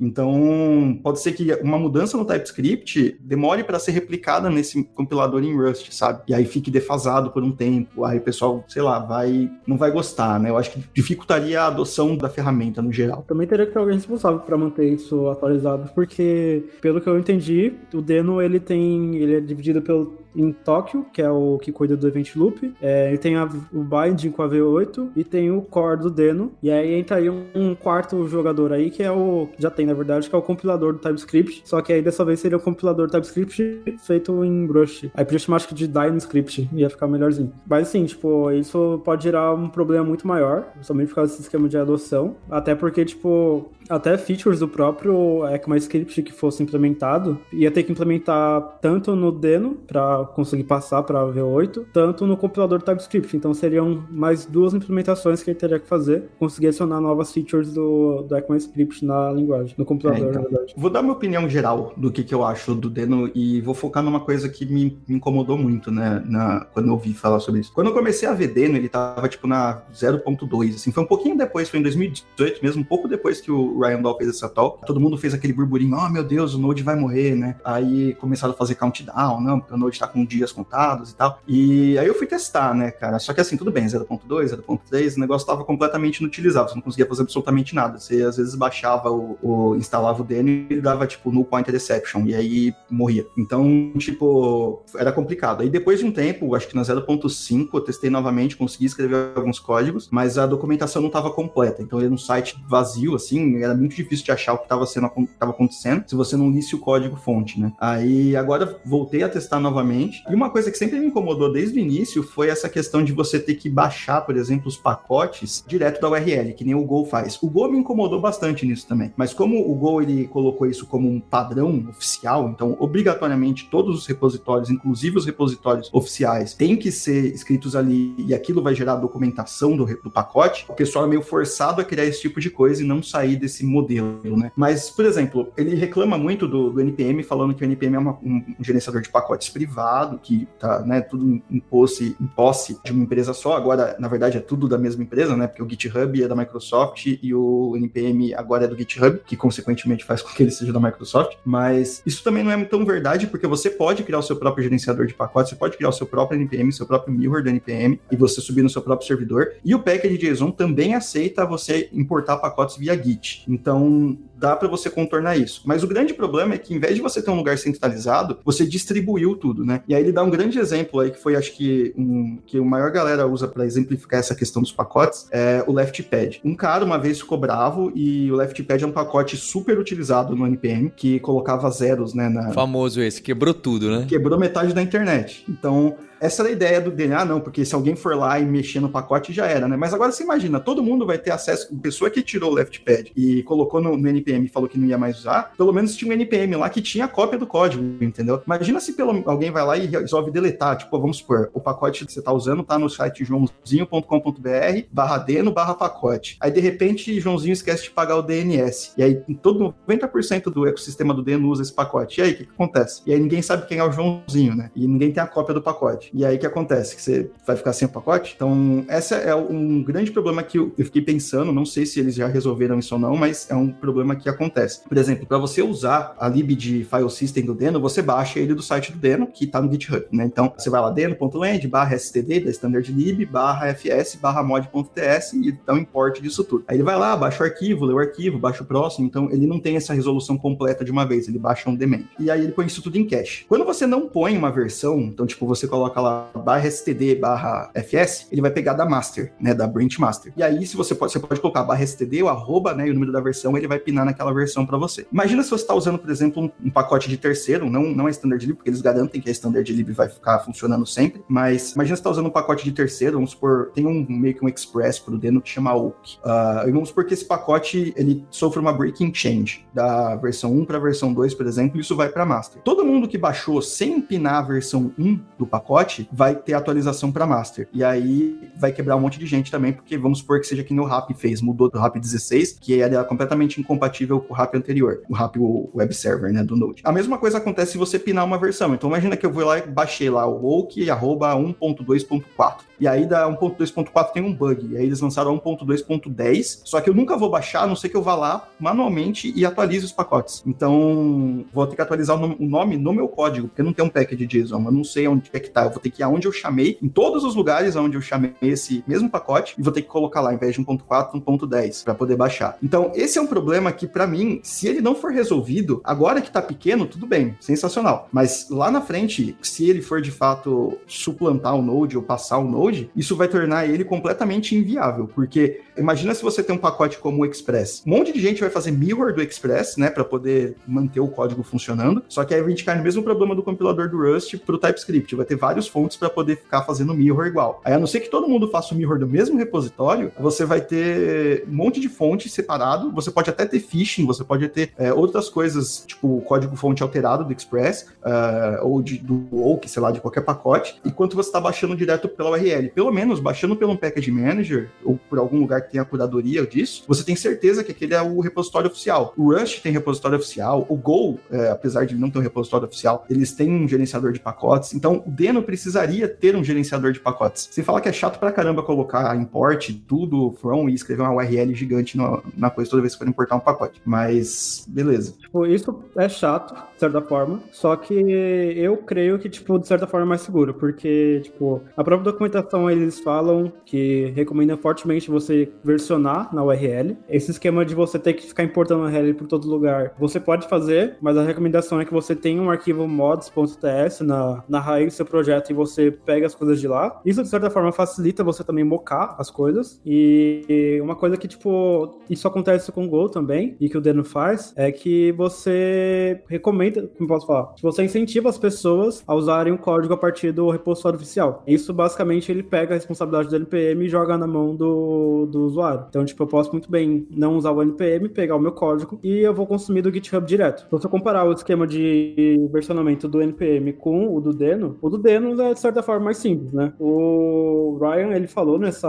Então, pode ser que uma mudança no TypeScript script demore para ser replicada nesse compilador em Rust, sabe? E aí fique defasado por um tempo. Aí o pessoal, sei lá, vai não vai gostar, né? Eu acho que dificultaria a adoção da ferramenta no geral. Também teria que ter alguém responsável para manter isso atualizado, porque pelo que eu entendi, o Deno ele tem, ele é dividido pelo em Tóquio, que é o que cuida do Event Loop. É, ele tem a, o Binding com a V8 e tem o Core do Deno. E aí entra aí um, um, quarto jogador aí, que é o. Já tem, na verdade, que é o compilador do TypeScript. Só que aí dessa vez seria o compilador TypeScript feito em Brush. Aí podia chamar acho que de DynaScript, ia ficar melhorzinho. Mas assim, tipo, isso pode gerar um problema muito maior, somente por causa desse esquema de adoção. Até porque, tipo, até features do próprio ECMAScript que fosse implementado, ia ter que implementar tanto no Deno, para conseguir passar para V8, tanto no compilador TypeScript. Então seriam mais duas implementações que ele teria que fazer, conseguir adicionar novas features do, do ECMAScript na linguagem, no compilador, é, então, na verdade. Vou dar minha opinião geral do que, que eu acho do Deno e vou focar numa coisa que me, incomodou muito, né, na, quando eu ouvi falar sobre isso. Quando eu comecei a ver Deno, ele tava tipo na 0.2, assim, foi um pouquinho depois, foi em 2018 mesmo, um pouco depois que o Ryan Dahl fez essa talk, todo mundo fez aquele burburinho, oh meu Deus, o Node vai morrer, né? Aí começaram a fazer countdown, não, porque o Node tá com dias contados e tal. E aí eu fui testar, né, cara? Só que assim, tudo bem, 0.2, 0.3, o negócio tava completamente inutilizável, você não conseguia fazer absolutamente nada. Você às vezes baixava o, o instalava o Deno e dava tipo null point exception exception, e aí morria. Então, tipo, era complicado. Aí depois de um tempo, acho que na 0.5, eu testei novamente, consegui escrever alguns códigos, mas a documentação não estava completa. Então, era um site vazio, assim, era muito difícil de achar o que estava sendo tava acontecendo se você não lisse o código fonte, né? Aí agora voltei a testar novamente. E uma coisa que sempre me incomodou desde o início foi essa questão de você ter que baixar, por exemplo, os pacotes direto da URL, que nem o Go faz. O Go me incomodou bastante nisso também. Mas como o Go ele colocou isso como um padrão oficial, então obrigatoriamente todos os repositórios, inclusive os repositórios oficiais, têm que ser escritos ali e aquilo vai gerar documentação do, do pacote, o pessoal é meio forçado a criar esse tipo de coisa e não sair desse modelo, né? Mas, por exemplo, ele reclama muito do, do NPM, falando que o NPM é uma, um, um, gerenciador de pacotes privado, que tá, né, tudo em posse, em posse de uma empresa só. Agora, na verdade, é tudo da mesma empresa, né? Porque o GitHub é da Microsoft e o NPM agora é do GitHub, que consequentemente faz com que ele seja da Microsoft. Mas isso também não é tão verdade, porque você pode criar o seu próprio gerenciador de pacotes, você pode criar o seu próprio NPM, seu próprio mirror do NPM, e você subir no seu próprio servidor. E o package JSON também aceita você importar pacotes via Git. Então, dá para você contornar isso. Mas o grande problema é que, em vez de você ter um lugar centralizado, você distribuiu tudo, né? E aí ele dá um grande exemplo aí, que foi, acho que, um, que a maior galera usa para exemplificar essa questão dos pacotes, é o LeftPad. Um cara uma vez ficou bravo e o LeftPad é um pacote super utilizado no NPM, que colocava zeros, né? Na... Famoso esse, quebrou tudo, né? Quebrou metade da internet. Então, essa era a ideia do DNA, não, porque se alguém for lá e mexer no pacote já era, né? Mas agora você imagina, todo mundo vai ter acesso, pessoa que tirou o LeftPad e colocou no, no, NPM e falou que não ia mais usar, pelo menos tinha um NPM lá que tinha a cópia do código, entendeu? Imagina se pelo, alguém vai lá e resolve deletar, tipo, vamos supor, o pacote que você tá usando tá no site joãozinho.com.br barra deno barra pacote. Aí, de repente, Joãozinho esquece de pagar o DNS. E aí, todo 90% do ecossistema do Deno usa esse pacote. E aí, o que, que acontece? E aí, ninguém sabe quem é o Joãozinho, né? E ninguém tem a cópia do pacote. E aí o que acontece? Que você vai ficar sem o pacote? Então, esse é um grande problema que eu fiquei pensando, não sei se eles já resolveram isso ou não, mas é um problema que acontece. Por exemplo, para você usar a lib de file system do Deno, você baixa ele do site do Deno, que está no GitHub, né? Então, você vai lá deno.land barra std da standard lib barra fs barra mod.ts e dá um import disso tudo. Aí ele vai lá, baixa o arquivo, lê o arquivo, baixa o próximo, então ele não tem essa resolução completa de uma vez, ele baixa um daemon. E aí ele põe isso tudo em cache. Quando você não põe uma versão, então tipo, você coloca lá barra std barra fs, ele vai pegar da master, né, da branch master. E aí, se você pode, você pode colocar barra std, o arroba, né, e o número da versão, ele vai pinar naquela versão para você. Imagina se você está usando, por exemplo, um, pacote de terceiro, não, não é standard lib, porque eles garantem que a standard lib vai ficar funcionando sempre, mas imagina se está usando um pacote de terceiro, vamos supor, tem um meio que um express pro Deno que chama Oak. Uh, e vamos supor que esse pacote, ele sofre uma breaking change da versão 1 para a versão 2, por exemplo, e isso vai para master. Todo mundo que baixou sem pinar a versão 1 do pacote, vai ter atualização para master. E aí vai quebrar um monte de gente também, porque vamos supor que seja que o RAP fez, mudou do RAP 16, que era completamente incompatível com o RAP anterior, o RAP o web server, né, do Node. A mesma coisa acontece se você pinar uma versão. Então imagina que eu vou lá e baixei lá o woke arroba 1.2.4. E aí da 1.2.4 tem um bug. E aí eles lançaram 1.2.10. Só que eu nunca vou baixar, a não ser que eu vá lá manualmente e atualize os pacotes. Então, vou ter que atualizar o nome no meu código, porque não tem um package JSON. Eu não sei onde é que tá. Vou ter que ir aonde eu chamei, em todos os lugares onde eu chamei esse mesmo pacote, e vou ter que colocar lá, em vez de 1.4, 1.10, para poder baixar. Então, esse é um problema que, para mim, se ele não for resolvido, agora que tá pequeno, tudo bem, sensacional. Mas lá na frente, se ele for de fato suplantar o Node ou passar o Node, isso vai tornar ele completamente inviável, porque imagina se você tem um pacote como o Express. Um monte de gente vai fazer mirror do Express, né, para poder manter o código funcionando, só que aí a gente cai no mesmo problema do compilador do Rust para o TypeScript, vai ter vários fontes para poder ficar fazendo mirror igual. Aí a não ser que todo mundo faça o mirror do mesmo repositório, você vai ter um monte de fonte separado, você pode até ter phishing, você pode ter é, outras coisas, tipo o código fonte alterado do Express, uh, ou de, do Oak, sei lá, de qualquer pacote, enquanto você está baixando direto pela URL. Pelo menos baixando pelo Package Manager ou por algum lugar que tenha curadoria disso, você tem certeza que aquele é o repositório oficial. O Rust tem repositório oficial, o Go, é, apesar de não ter um repositório oficial, eles têm um gerenciador de pacotes. Então, o Deno precisaria ter um gerenciador de pacotes. Você fala que é chato pra caramba colocar import, tudo from e escrever uma URL gigante no, na coisa toda vez que for importar um pacote. pacote. Mas, beleza. Tipo, isso é chato, de certa forma. Só que eu creio que, tipo, de certa forma é mais seguro. Porque, tipo, a própria documentação eles falam que recomenda fortemente você versionar na URL. Esse esquema de você ter que ficar importando a URL por todo lugar, você pode fazer, mas a recomendação é que você tenha um arquivo mods.ts na, na raiz do seu projeto e você pega as coisas de lá. Isso, de certa forma, facilita você também mocar as coisas. E uma coisa que, tipo, isso acontece com o Go também, e que o Deno faz, é que você recomenda, como posso falar, você incentiva as pessoas a usarem o código a partir do repositório oficial. Isso, basicamente, ele pega a responsabilidade do NPM e joga na mão do, do usuário. Então, tipo, eu posso muito bem não usar o NPM, pegar o meu código e eu vou consumir do GitHub direto. Se você comparar o esquema de versionamento do NPM com o do Deno, o do Deno é, de certa forma, mais simples, né? O Ryan, ele falou nessa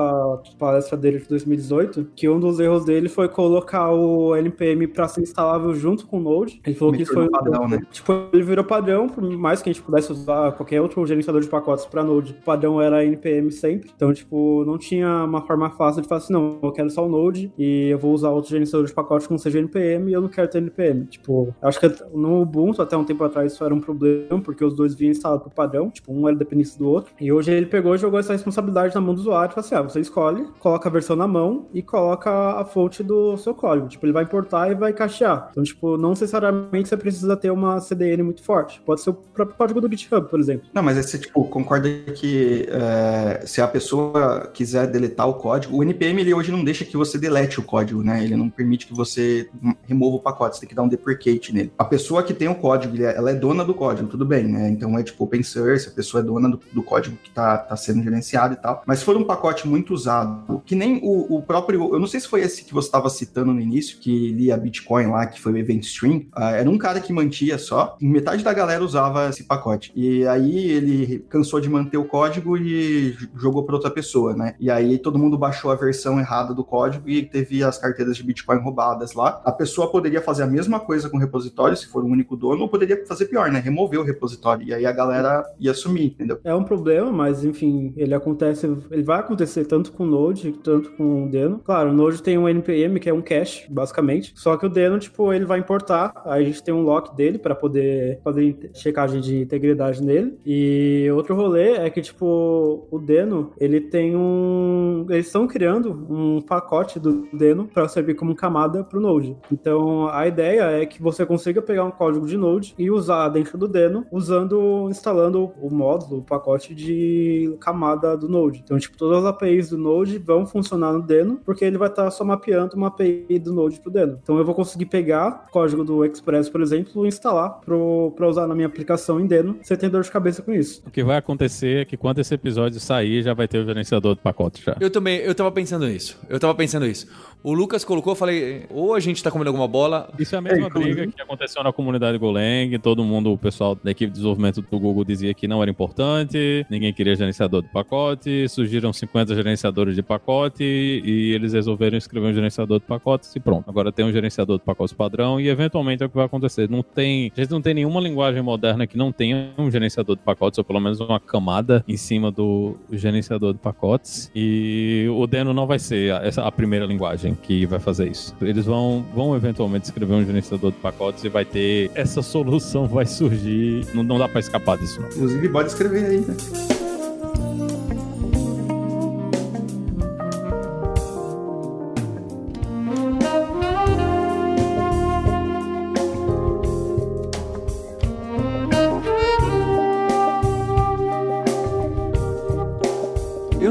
palestra dele de 2018 que um dos erros dele foi colocar o NPM para ser instalável junto com o Node. Ele falou que isso foi padrão, né? Tipo, ele virou padrão, por mais que a gente pudesse usar qualquer outro gerenciador de pacotes para Node, o padrão era NPM sempre. Então, tipo, não tinha uma forma fácil de falar assim, não, eu quero só o Node e eu vou usar outro gerenciador de pacotes que não seja NPM e eu não quero ter NPM. Tipo, acho que no Ubuntu, até um tempo atrás, isso era um problema, porque os dois vinham instalados por padrão, tipo, um era dependente do outro. E hoje ele pegou e jogou essa responsabilidade na mão do usuário falou assim, ah, você escolhe, coloca a versão na mão e coloca a fonte do seu código. Tipo, ele vai importar e vai cachear. Então, tipo, não necessariamente você precisa ter uma CDN muito forte. Pode ser o próprio código do GitHub, por exemplo. Não, mas aí você, tipo, concorda que é, se a pessoa quiser deletar o código, o NPM ele hoje não deixa que você delete o código, né? Ele não permite que você remova o pacote, você tem que dar um deprecate nele. A pessoa que tem o código, ela é dona do código, tudo bem, né? Então é tipo open source, a pessoa é dona do, do código que tá, tá sendo gerenciado e tal. Mas se for um pacote muito usado, que nem o, o próprio, eu não sei se foi esse que você estava citando no início, que lia Bitcoin lá, que foi o Event Stream, uh, era um cara que mantia só, metade da galera usava esse pacote. E aí ele cansou de manter o código e jogou para outra pessoa, né? E aí todo mundo baixou a versão errada do código e teve as carteiras de Bitcoin roubadas lá. A pessoa poderia fazer a mesma coisa com o repositório, se for o único dono, ou poderia fazer pior, né? Remover o repositório. E aí a galera ia sumir, entendeu? É um problema, mas enfim, ele acontece, ele vai acontecer tanto com o Node, tanto com o Deno. Claro, o Node tem um NPM, que é um cache, basicamente. Só que o Deno, tipo, ele vai importar, aí a gente tem um lock dele para poder fazer checagem de integridade nele. E outro rolê é que, tipo, o Deno, ele tem um. Eles estão criando um pacote do Deno para servir como camada para o Node. Então, a ideia é que você consiga pegar um código de Node e usar dentro do Deno, usando, instalando o módulo, o pacote de camada do Node. Então, tipo, todas as APIs do Node vão funcionar no Deno, porque ele vai estar tá só mapeando uma API do Node pro Deno. Então, eu vou conseguir pegar o código do Express, por exemplo, e instalar para usar na minha aplicação em Deno, sem ter dor de cabeça com isso. O que vai acontecer é que quando esse episódio sair, já vai ter o gerenciador do pacote já. Eu também, eu tava pensando nisso. Eu tava pensando nisso. O Lucas colocou, eu falei, ou a gente tá comendo alguma bola. Isso é a mesma briga que aconteceu na comunidade Golang. Todo mundo, o pessoal da equipe de desenvolvimento do Google dizia que não era importante, ninguém queria gerenciador de pacote, surgiram 50 gerenciadores de pacote e eles resolveram escrever um gerenciador de pacotes e pronto. Agora tem um gerenciador de pacotes padrão e eventualmente é o que vai acontecer. Não tem, a gente não tem nenhuma linguagem moderna que não tenha um gerenciador de pacotes ou pelo menos uma camada em cima do gerenciador de pacotes e o Deno não vai ser a, essa a primeira linguagem que vai fazer isso. Eles vão, vão eventualmente escrever um gerenciador de pacotes e vai ter essa solução vai surgir. Não, não dá para escapar disso. Inclusive pode escrever aí, né?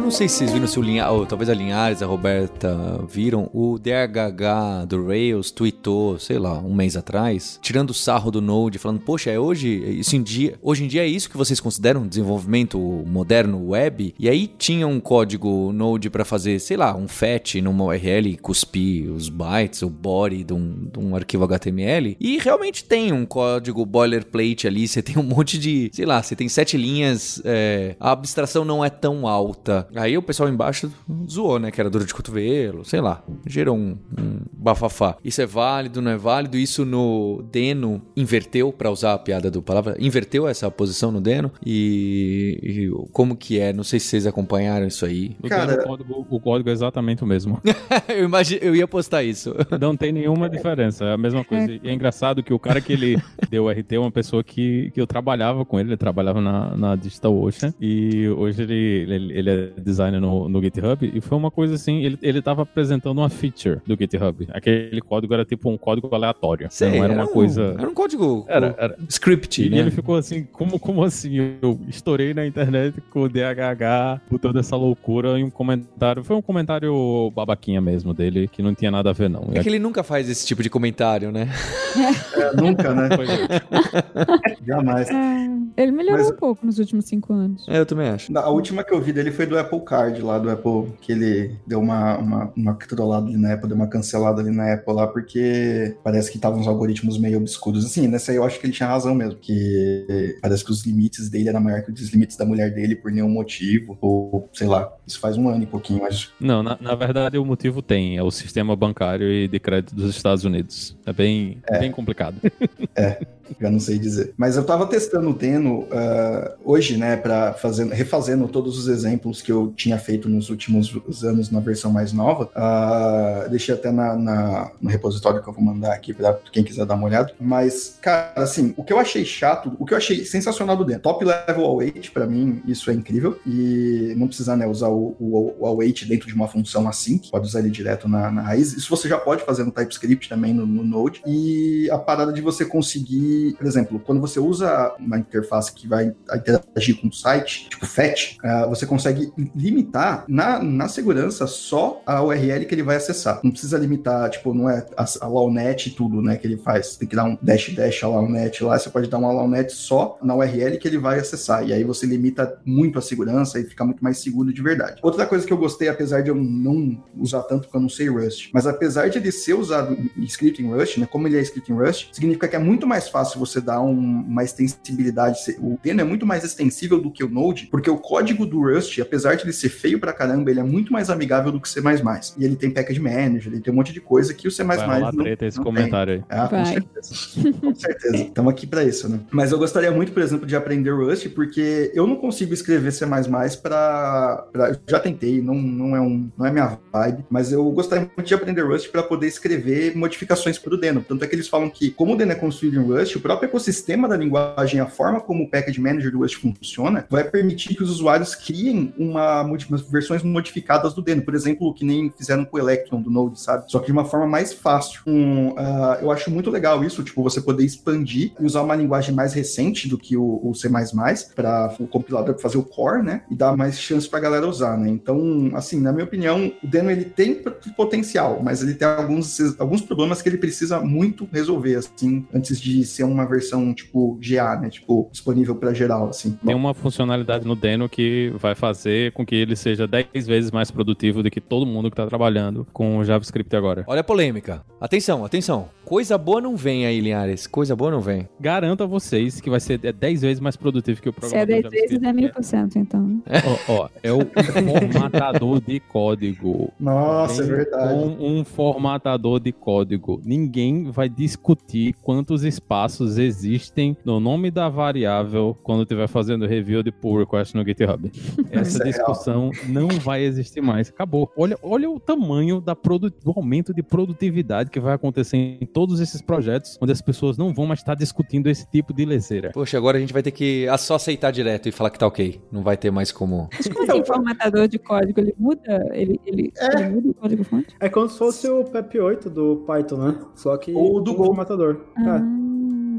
Não sei se vocês viram se o talvez a Linhares, a Roberta viram, o DHH do Rails tweetou, sei lá, um mês atrás, tirando o sarro do Node, falando, poxa, é hoje, isso em dia, hoje em dia é isso que vocês consideram desenvolvimento moderno web? E aí tinha um código Node para fazer, sei lá, um fetch numa URL, cuspir os bytes, o body de um, de um arquivo HTML, e realmente tem um código boilerplate ali, você tem um monte de, sei lá, você tem sete linhas, é, a abstração não é tão alta. Aí o pessoal embaixo zoou, né? Que era dor de cotovelo, sei lá. Gerou um, um bafafá. Isso é válido, não é válido? Isso no Deno inverteu, para usar a piada do palavra, inverteu essa posição no Deno. E, e como que é? Não sei se vocês acompanharam isso aí. No Cara- Deno, o, código, o código é exatamente o mesmo. *laughs* eu, imagi- eu ia postar isso. Não tem nenhuma diferença, é a mesma coisa. E é engraçado que o cara que ele deu o RT é uma pessoa que, que eu trabalhava com ele, ele trabalhava na, na Digital Ocean e hoje ele, ele, ele é designer no, no GitHub e foi uma coisa assim, ele, ele tava apresentando uma feature do GitHub. Aquele código era tipo um código aleatório, Sei, não era uma um- coisa... Era um código. Era, era. Script, E né? ele ficou assim, como, como assim? Eu estourei na internet com o DHH, por toda essa loucura, em um comentário. Foi um comentário babaquinha mesmo dele, que não tinha nada a ver, não. É que ele nunca faz esse tipo de comentário, né? É, nunca, né? *laughs* Jamais. É, ele melhorou Mas- um pouco nos últimos cinco anos. É, eu também acho. A última que eu vi dele foi do Apple Card lá, do Apple, que ele deu uma, uma, uma trollada ali na Apple, deu uma cancelada ali na Apple lá, porque parece que estavam uns algoritmos meio obscuros. Assim, nessa aí eu acho que ele tinha razão mesmo, que parece que os limites dele eram maior que os limites da mulher dele por nenhum motivo, ou sei lá, isso faz um ano e pouquinho, mas Não, na, na verdade o motivo tem, é o sistema bancário e de crédito dos Estados Unidos. É bem, bem complicado. *laughs* já não sei dizer. Mas eu tava testando o Deno ah, hoje, né, para fazendo, refazendo todos os exemplos que eu tinha feito nos últimos anos na versão mais nova. Ah, deixei até na, na- no repositório que eu vou mandar aqui para quem quiser dar uma olhada. Mas, cara, assim, o que eu achei chato, o que eu achei sensacional do Deno, top level await, para mim, isso é incrível. E não precisa, né, usar o, o, o await dentro de uma função assim, pode usar ele direto na, na raiz. Isso você já pode fazer no TypeScript também, no, no Node. E a parada de você conseguir, por exemplo, quando você usa uma interface que vai interagir com o site, tipo FET, ah, você consegue limitar na, na segurança só a URL que ele vai acessar. Não precisa limitar, tipo, não é a, a LawNet e tudo, né, que ele faz. Tem que dar um dash dash a LawNet lá, você pode dar uma LawNet só na URL que ele vai acessar. E aí você limita muito a segurança e fica muito mais seguro de verdade. Outra coisa que eu gostei, apesar de eu não usar tanto porque eu não sei Rust, mas apesar de ele ser usado em script em Rust, né, como ele é escrito em Rust, significa que é muito mais fácil você dar um- uma extensibilidade. O Deno é muito mais extensível do que o Node, porque o código do Rust, apesar de ele ser feio pra caramba, ele é muito mais amigável do que o C++. E ele tem package manager, ele tem um monte de coisa que o C++ Vai rolar não, treta esse não tem. comentário aí. Ah, com certeza. com certeza. Estamos aqui para isso, né? Mas eu gostaria muito, por exemplo, de aprender Rust, porque eu não consigo escrever C++ para já tentei, não, não é um não é minha vibe, mas eu gostaria muito de aprender Rust para poder escrever modificações para o Deno. Tanto é que eles falam que como o Deno é construído em Rust, o próprio ecossistema da linguagem, a forma como o package manager do Rust funciona, vai permitir que os usuários criem uma, versões modificadas do Deno, por exemplo, que nem fizeram com o Electron do Node, sabe? Só que de uma forma mais fácil. Um, ah, eu acho muito legal isso, tipo, você poder expandir e usar uma linguagem mais recente do que o, o C++ para o compilador fazer o core, né? E dar mais chance pra galera usar, né? Então, assim, na minha opinião, o Deno ele tem potencial, mas ele tem alguns, alguns problemas que ele precisa muito resolver, assim, antes de ser uma versão, tipo, GA, né? Tipo, disponível para geral, assim. Tem uma funcionalidade no Deno que vai fazer com que ele seja 10 vezes mais produtivo do que todo mundo que está trabalhando com o JavaScript agora. Olha a polêmica. Atenção, atenção. Coisa boa não vem aí, Linhares. Coisa boa não vem. Garanto a vocês que vai ser 10 vezes mais produtivo que o Se é programador 10 vezes, é mil por cento, então. Ó, ó, é o formatador de código. Nossa, é Vem verdade. Com um formatador de código. Ninguém vai discutir quantos espaços existem no nome da variável quando estiver fazendo review de pull request no GitHub. *laughs* Essa é discussão não vai existir mais. Acabou. Olha, olha o tamanho da produ- do aumento de produtividade que vai acontecer em todos esses projetos, onde as pessoas não vão mais estar discutindo esse tipo de leseira. Poxa, agora a gente vai ter que só aceitar direto e falar que tá ok. Não vai ter mais como. Mas como assim, formatador de código? Ele muda? Ele, ele, É. ele muda o código fonte? É como se fosse o PEP8 do Python, né? Só que Ou do Go. formatador. Ah,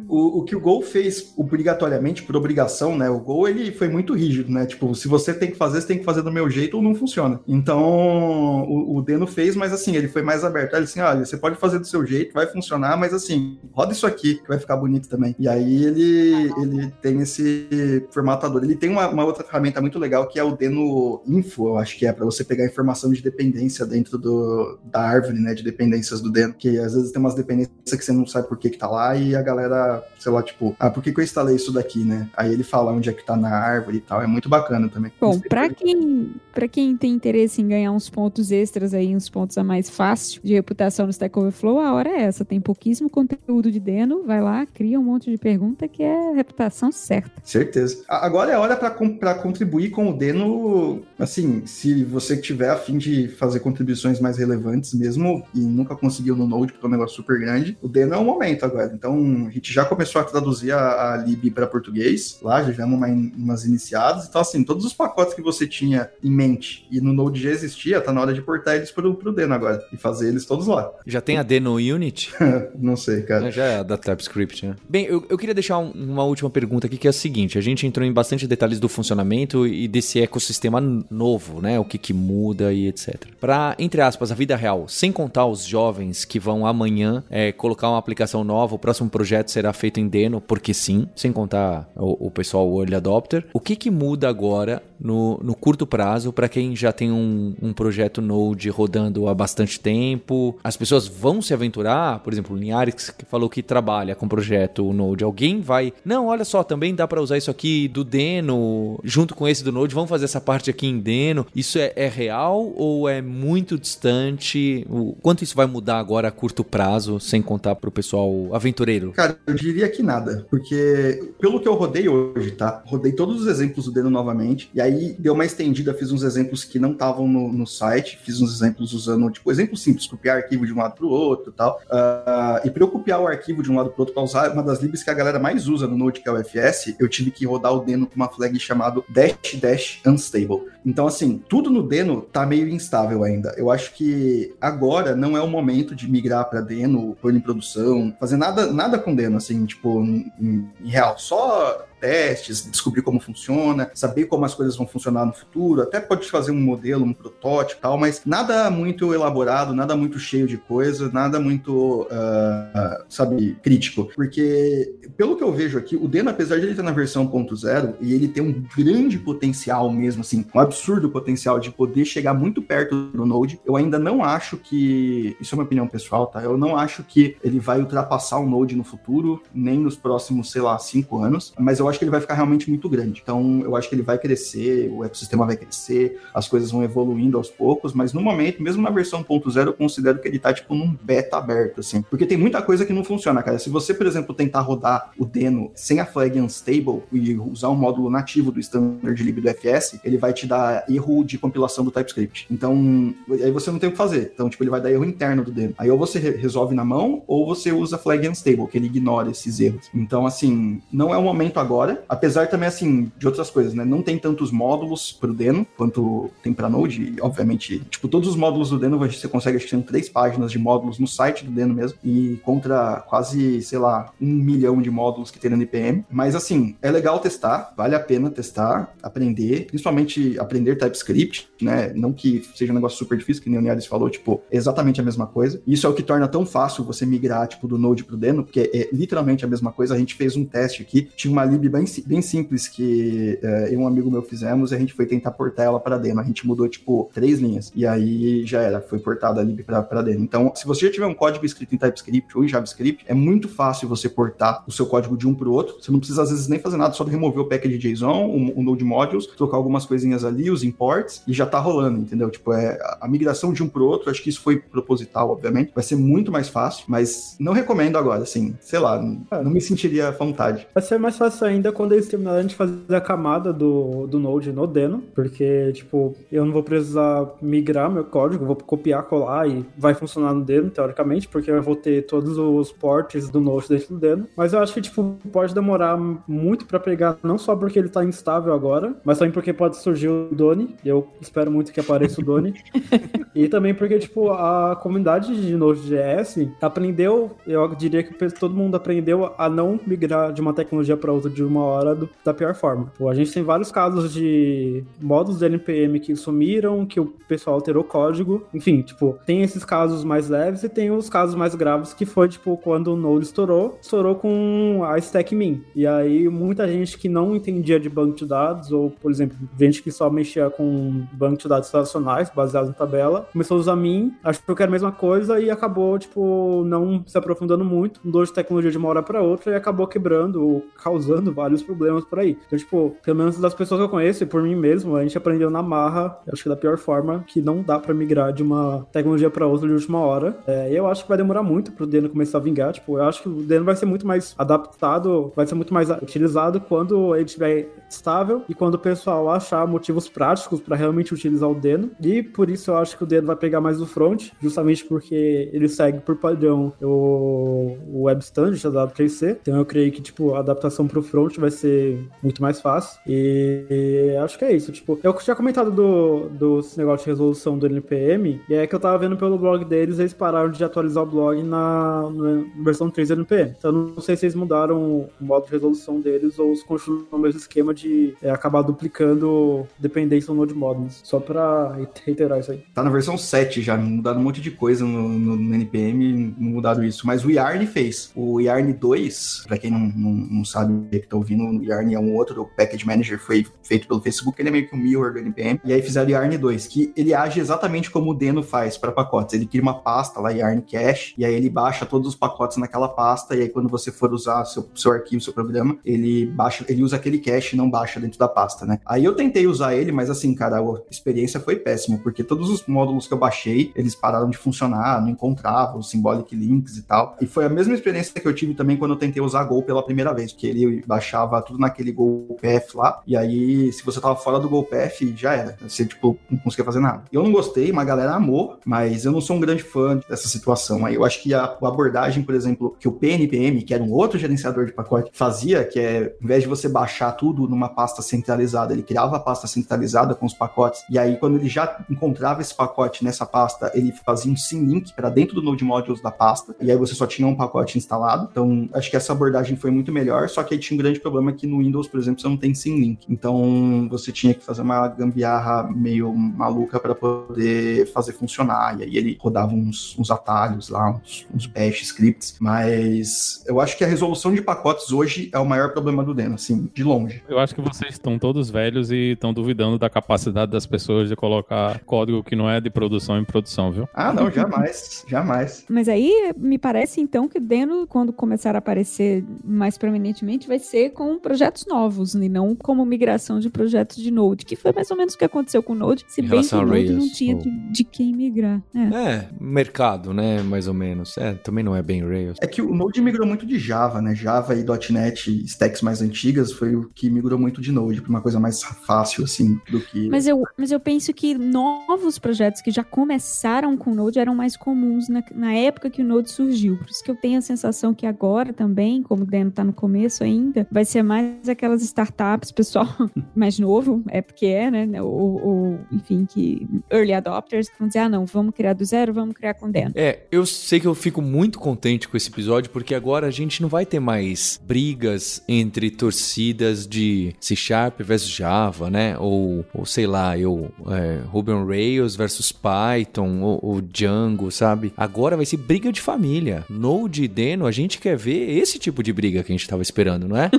O, o que o Go fez obrigatoriamente, por obrigação, né? O Go ele foi muito rígido, né? Tipo, se você tem que fazer, você tem que fazer do meu jeito ou não funciona. Então, o, o Deno fez, mas assim, ele foi mais aberto. Ele assim, olha, você pode fazer do seu jeito, vai funcionar, mas assim, roda isso aqui, que vai ficar bonito também. E aí ele, ele tem esse formatador. Ele tem uma, uma outra ferramenta muito legal que é o Deno Info, eu acho que é, para você pegar informação de dependência dentro do, da árvore, né? De dependências do Deno. Que às vezes tem umas dependências que você não sabe por que, que tá lá e a galera pra, sei lá, tipo, ah, por que, que eu instalei isso daqui, né? Aí ele fala onde é que tá na árvore e tal. É muito bacana também. Bom, pra quem, pra quem tem interesse em ganhar uns pontos extras aí, uns pontos a mais fácil de reputação no Stack Overflow, a hora é essa. Tem pouquíssimo conteúdo de Deno, vai lá, cria um monte de pergunta que é reputação certa. Certeza. Agora é hora pra contribuir com o Deno, assim, se você tiver a fim de fazer contribuições mais relevantes mesmo e nunca conseguiu no Node, porque é um negócio super grande, o Deno é o momento agora. Então, a gente já começou a traduzir a, a lib para português, lá já demos uma, umas iniciadas. Então, assim, todos os pacotes que você tinha em mente e no Node já existia, tá na hora de portar eles pro, pro Deno agora e fazer eles todos lá. Já tem a D no Unity? *laughs* Não sei, cara. É, Já é da TypeScript, né? Bem, eu, eu queria deixar um- uma última pergunta aqui, que é a seguinte. A gente entrou em bastante detalhes do funcionamento e desse ecossistema novo, né? O que que muda e etc. Para, entre aspas, a vida real, sem contar os jovens que vão amanhã é, colocar uma aplicação nova, o próximo projeto será feito em Deno, porque sim, sem contar o, o pessoal early adopter. O que que muda agora no, no curto prazo para quem já tem um, um projeto Node rodando há bastante tempo? As pessoas vão se aventurar? Por exemplo, o Linhares que falou que trabalha com projeto Node. Alguém vai. Não, olha só, também dá para usar isso aqui do Deno junto com esse do Node. Vamos fazer essa parte aqui em Deno. Isso é, é real ou é muito distante? O, quanto isso vai mudar agora a curto prazo, sem contar pro pessoal aventureiro? Cara, eu diria que nada, porque pelo que eu rodei hoje, tá? Rodei todos os exemplos do Deno novamente, e aí deu uma estendida, fiz uns exemplos que não estavam no, no site, fiz uns exemplos usando, tipo, exemplos simples, copiar arquivo de um lado para o outro tal. Ah, e para eu copiar o arquivo de um lado para o outro, para usar uma das libs que a galera mais usa no Node, que é o FS, eu tive que rodar o Deno com uma flag chamado dash dash unstable. Então, assim, tudo no Deno tá meio instável ainda. Eu acho que agora não é o momento de migrar para Deno, pôr em produção, fazer nada, nada com Deno, assim, tipo, em, em real. Só testes, descobrir como funciona, saber como as coisas vão funcionar no futuro, até pode fazer um modelo, um protótipo tal, mas nada muito elaborado, nada muito cheio de coisa, nada muito, ah, sabe, crítico. Porque, pelo que eu vejo aqui, o Deno, apesar de ele estar na versão 1.0 e ele tem um grande potencial mesmo, assim, um absurdo potencial de poder chegar muito perto do Node, eu ainda não acho que, isso é uma opinião pessoal, tá? Eu não acho que ele vai ultrapassar o Node no futuro, nem nos próximos, sei lá, cinco anos, mas eu acho que ele vai ficar realmente muito grande. Então, eu acho que ele vai crescer, o ecossistema vai crescer, as coisas vão evoluindo aos poucos, mas no momento, mesmo na versão 1.0, eu considero que ele tá, tipo, num beta aberto, assim. Porque tem muita coisa que não funciona, cara. Se você, por exemplo, tentar rodar o Deno sem a flag unstable e usar um módulo nativo do standard lib do FS, ele vai te dar erro de compilação do TypeScript. Então, aí você não tem o que fazer. Então, tipo, ele vai dar erro interno do Deno. Aí ou você re- resolve na mão, ou você usa flag unstable, que ele ignora esses erros. Então, assim, não é o momento agora, apesar também, assim, de outras coisas, né? Não tem tantos módulos pro Deno quanto tem pra Node, e, obviamente, tipo, todos os módulos do Deno você consegue, acho que tem três páginas de módulos no site do Deno mesmo, e contra quase, sei lá, um milhão de módulos que tem no NPM. Mas, assim, é legal testar, vale a pena testar, aprender, principalmente aprender TypeScript, né? Não que seja um negócio super difícil, que nem o Niares falou, tipo, exatamente a mesma coisa. Isso é o que torna tão fácil você migrar, tipo, do Node pro Deno, porque é literalmente a mesma coisa. A gente fez um teste aqui, tinha uma lib bem, bem simples que eh, eu e um amigo meu fizemos, e a gente foi tentar portar ela para Deno. A gente mudou, tipo, três linhas, e aí já era, foi portada a lib pra Deno. Então, se você já tiver um código escrito em TypeScript ou em JavaScript, é muito fácil você portar o seu código de um pro outro. Você não precisa, às vezes, nem fazer nada, só remover o package JSON, o, o Node Modules, trocar algumas coisinhas ali, os imports, e já tá rolando, entendeu? Tipo, é a- migração de um pro outro, acho que isso foi proposital, obviamente, vai ser muito mais fácil, mas não recomendo agora, assim, sei lá, não, não me sentiria à vontade. Vai ser mais fácil ainda quando eles terminarem de fazer a camada do, do Node no Deno, porque, tipo, eu não vou precisar migrar meu código, vou copiar, colar e vai funcionar no Deno, teoricamente, porque eu vou ter todos os ports do Node dentro do Deno. Mas eu acho que, tipo, pode demorar muito pra pegar, não só porque ele tá instável agora, mas também porque pode surgir o Doni, eu espero muito que apareça o Doni. *laughs* E também porque, tipo, a comunidade de Node.js aprendeu, eu diria que todo mundo aprendeu a não migrar de uma tecnologia para outra de, uma hora do- da pior forma. Pô, a gente tem vários casos de modos do NPM que sumiram, que o pessoal alterou código. Enfim, tipo, tem esses casos mais leves e tem os casos mais graves que foi, tipo, quando o Node estourou, estourou com a stack min. E aí muita gente que não entendia de banco de dados, ou, por exemplo, gente que só mexia com banco de dados relacionais, baseados em tabela, começou a usar min, achou que era a mesma coisa e acabou, tipo, não se aprofundando muito, mudou de tecnologia de uma hora para outra e acabou quebrando ou causando vários problemas por aí. Então, tipo, pelo menos das pessoas que eu conheço e por mim mesmo, a gente aprendeu na marra, acho que da pior forma, que não dá para migrar de uma tecnologia para outra de última hora. É, eu acho que vai demorar muito pro Deno começar a vingar, tipo, eu acho que o Deno vai ser muito mais adaptado, vai ser muito mais utilizado quando ele estiver estável e quando o pessoal achar motivos práticos para realmente utilizar o Deno. E por isso eu acho que o Deno vai pegar mais o front, justamente porque ele segue por padrão o, o Web Standard da WQC. Então eu creio que tipo a adaptação pro front vai ser muito mais fácil. E, acho que é isso, tipo, eu tinha comentado do, do negócio de resolução do NPM, e é que eu tava vendo pelo blog deles, eles pararam de atualizar o blog na, na versão 3 do NPM. Então não sei se eles mudaram o modo de resolução deles ou se continuam no mesmo esquema de é, acabar duplicando dependência no Node Modules. Só pra reiterar isso aí. Tá na versão 7 já, mudaram um monte de coisa no, no- no NPM, mudaram isso. Mas o Yarn fez. O Yarn 2, pra quem não, não, não sabe tá ouvindo, o Yarn é um outro package manager, foi feito pelo Facebook, ele é meio que um mirror do NPM. E aí fizeram o Yarn 2, que ele age exatamente como o Deno faz para pacotes. Ele cria uma pasta lá, Yarn Cache, e aí ele baixa todos os pacotes naquela pasta, e aí quando você for usar seu, seu arquivo, seu programa, ele baixa, ele usa aquele cache e não baixa dentro da pasta, né? Aí eu tentei usar ele, mas assim, cara, a experiência foi péssima, porque todos os módulos que eu baixei, eles pararam de funcionar, não encontravam os symbolic links e tal. E foi a mesma experiência que eu tive também quando eu tentei usar Go pela primeira vez, porque ele baixava tudo naquele Go Path lá, e aí se você tava fora do Go Path, já era. Você, tipo, não conseguia fazer nada. Eu não gostei, uma galera amou, mas eu não sou um grande fã dessa situação. Aí eu acho que a, abordagem, por exemplo, que o PNPM, que era um outro gerenciador de pacote, fazia, que é, ao invés de você baixar tudo numa pasta centralizada, ele criava a pasta centralizada com os pacotes, e aí quando ele já encontrava esse pacote nessa pasta, ele fazia um symlink para dentro do Node Modules da pasta, e aí você só tinha um pacote instalado. Então, acho que essa abordagem foi muito melhor, só que aí tinha um grande problema que no Windows, por exemplo, você não tem symlink. Então, você tinha que fazer uma gambiarra meio maluca para poder fazer funcionar, e aí ele rodava uns, uns atalhos lá, uns, uns bash scripts, mas eu acho que a resolução de pacotes hoje é o maior problema do Deno, assim, de longe. Eu acho que vocês estão todos velhos e estão duvidando da capacidade das pessoas de colocar código que não é de produção em produção, viu? Ah, não, jamais, jamais. Mas aí me parece então que o Deno, quando começar a aparecer mais prominentemente, vai ser com projetos novos e não como migração de projetos de Node, que foi mais ou menos o que aconteceu com o Node, se Em bem que o a Node Rails, não tinha ou- de, de quem migrar. É. É, mercado, né? Mais ou menos. É, também não é bem Rails. É que o Node migrou muito de Java, né? Java e .NET, stacks mais antigas, foi o que migrou muito de Node, pra uma coisa mais fácil, assim, do que... Mas eu, mas eu penso que novos projetos que já começaram com o Node eram mais comuns na, na época que o Node surgiu. Por isso que eu tenho a sensação que agora também, como o Deno tá no começo ainda, vai ser mais aquelas startups, pessoal *laughs* mais novo, é porque é, né? Ou, ou, enfim, que early adopters que vão dizer, ah, não, vamos criar do zero, vamos criar com Deno. É, eu sei que eu fico muito contente com esse episódio, porque agora a gente não vai ter mais brigas entre torcidas de C Sharp versus Java, né? Ou, ou sei lá, eu, é, Ruby on Rails versus Python, ou, ou Django, sabe? Agora vai ser briga de família. Node e Deno, a gente quer ver esse tipo de briga que a gente tava esperando, não é? *laughs*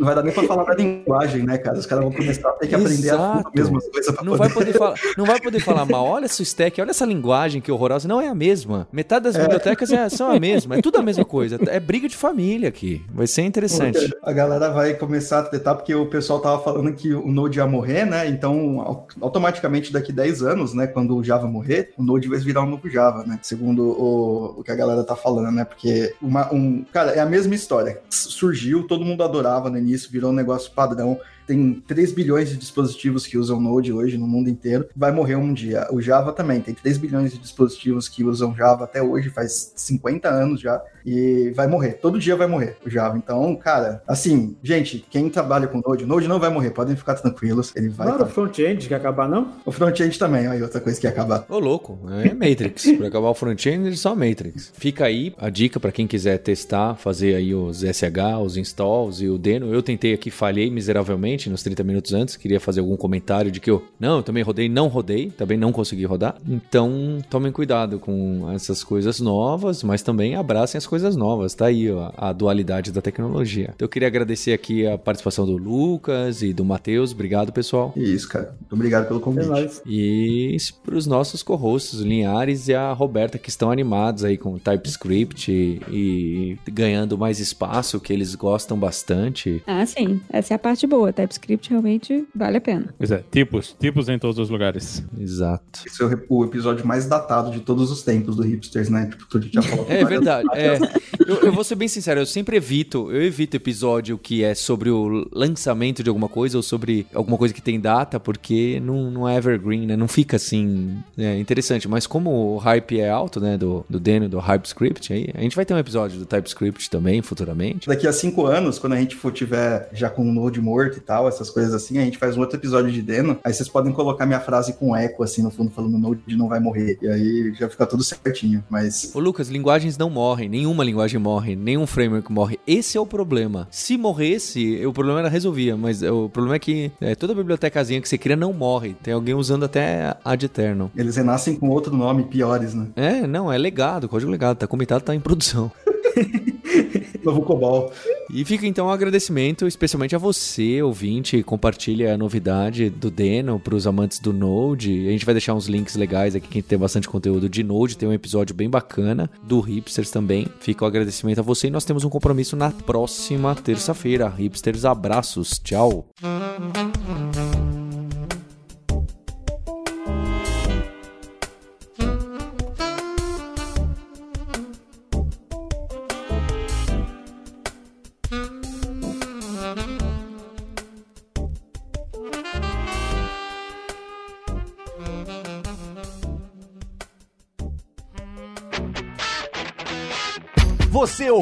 Não vai dar nem pra falar da linguagem, né, cara? Os caras vão começar a ter que aprender a Exato. fundo mesmo as coisas pra Não poder... vai poder falar, não vai poder falar mal. Olha essa stack, olha essa linguagem que horrorosa. Não é a mesma. Metade das bibliotecas é- são a mesma. É tudo a mesma coisa. É briga de família aqui. Vai ser interessante. A galera vai começar a tretar porque o pessoal tava falando que o Node ia morrer, né? Então, au- automaticamente daqui 10 anos, né, quando o Java morrer, o Node vai virar um novo Java, né? Segundo o, o que a galera tá falando, né? Porque uma, um, cara, é a mesma história. Surgiu, todo mundo adorava no início, virou um negócio padrão. Tem 3 bilhões de dispositivos que usam Node hoje no mundo inteiro, vai morrer um dia. O Java também tem 3 bilhões de dispositivos que usam Java até hoje, faz 50 anos já, e vai morrer. Todo dia vai morrer o Java. Então, cara, assim, gente, quem trabalha com Node, Node não vai morrer, podem ficar tranquilos. Ele vai. Não era o front-end que ia acabar, não? O front-end também, aí outra coisa que ia acabar. Ô, louco, é Matrix. *laughs* Pra acabar o front-end, é só Matrix. Fica aí a dica pra quem quiser testar, fazer aí os SH, os installs e o Deno. Eu tentei aqui, falhei miseravelmente nos 30 minutos antes. Queria fazer algum comentário de que eu, não, eu também rodei, não rodei, também não consegui rodar. Então, tomem cuidado com essas coisas novas, mas também abracem as coisas novas. Tá aí ó, a dualidade da tecnologia. Então, eu queria agradecer aqui a participação do Lucas e do Matheus. Obrigado, pessoal. Isso, cara. Muito obrigado pelo É convite. nóis. E para os nossos co-hosts, o Linhares e a Roberta, que estão animados aí com TypeScript e, e ganhando mais espaço, que eles gostam bastante. Ah, sim. Essa é a parte boa. TypeScript realmente vale a pena. Pois é, tipos, tipos em todos os lugares. Exato. Esse é o- o episódio mais datado de todos os tempos do Hipsters, né? Tipo, tu já falou É verdade. É. Eu, eu vou ser bem sincero, eu sempre evito, eu evito episódio que é sobre o lançamento de alguma coisa ou sobre alguma coisa que tem data, porque não, não é evergreen, né? Não fica assim é, interessante. Mas como o hype é alto, né? Do, do Daniel, do HypeScript, aí, a gente vai ter um episódio do TypeScript também futuramente. Daqui a cinco anos, quando a gente for tiver já com o Node morto e tal, essas coisas assim, a gente faz um outro episódio de Deno. Aí vocês podem colocar minha frase com eco, assim, no fundo, falando Node não vai morrer. E aí já fica tudo certinho. Mas Ô Lucas, linguagens não morrem, nenhuma linguagem morre, nenhum framework morre. Esse é o problema. Se morresse, o problema era resolvia, mas o problema é que é, toda bibliotecazinha que você cria não morre. Tem alguém usando até ad eterno. eles renascem com outro nome, piores, né? É, não, é legado, código legado, tá comitado, tá em produção. *laughs* Novo COBOL. E fica então um agradecimento, especialmente a você, ouvinte, compartilha a novidade do Deno para os amantes do Node. A gente vai deixar uns links legais aqui, que tem bastante conteúdo de Node, tem um episódio bem bacana do Hipsters também. Fica o agradecimento a você e nós temos um compromisso na próxima terça-feira. Hipsters, abraços, tchau.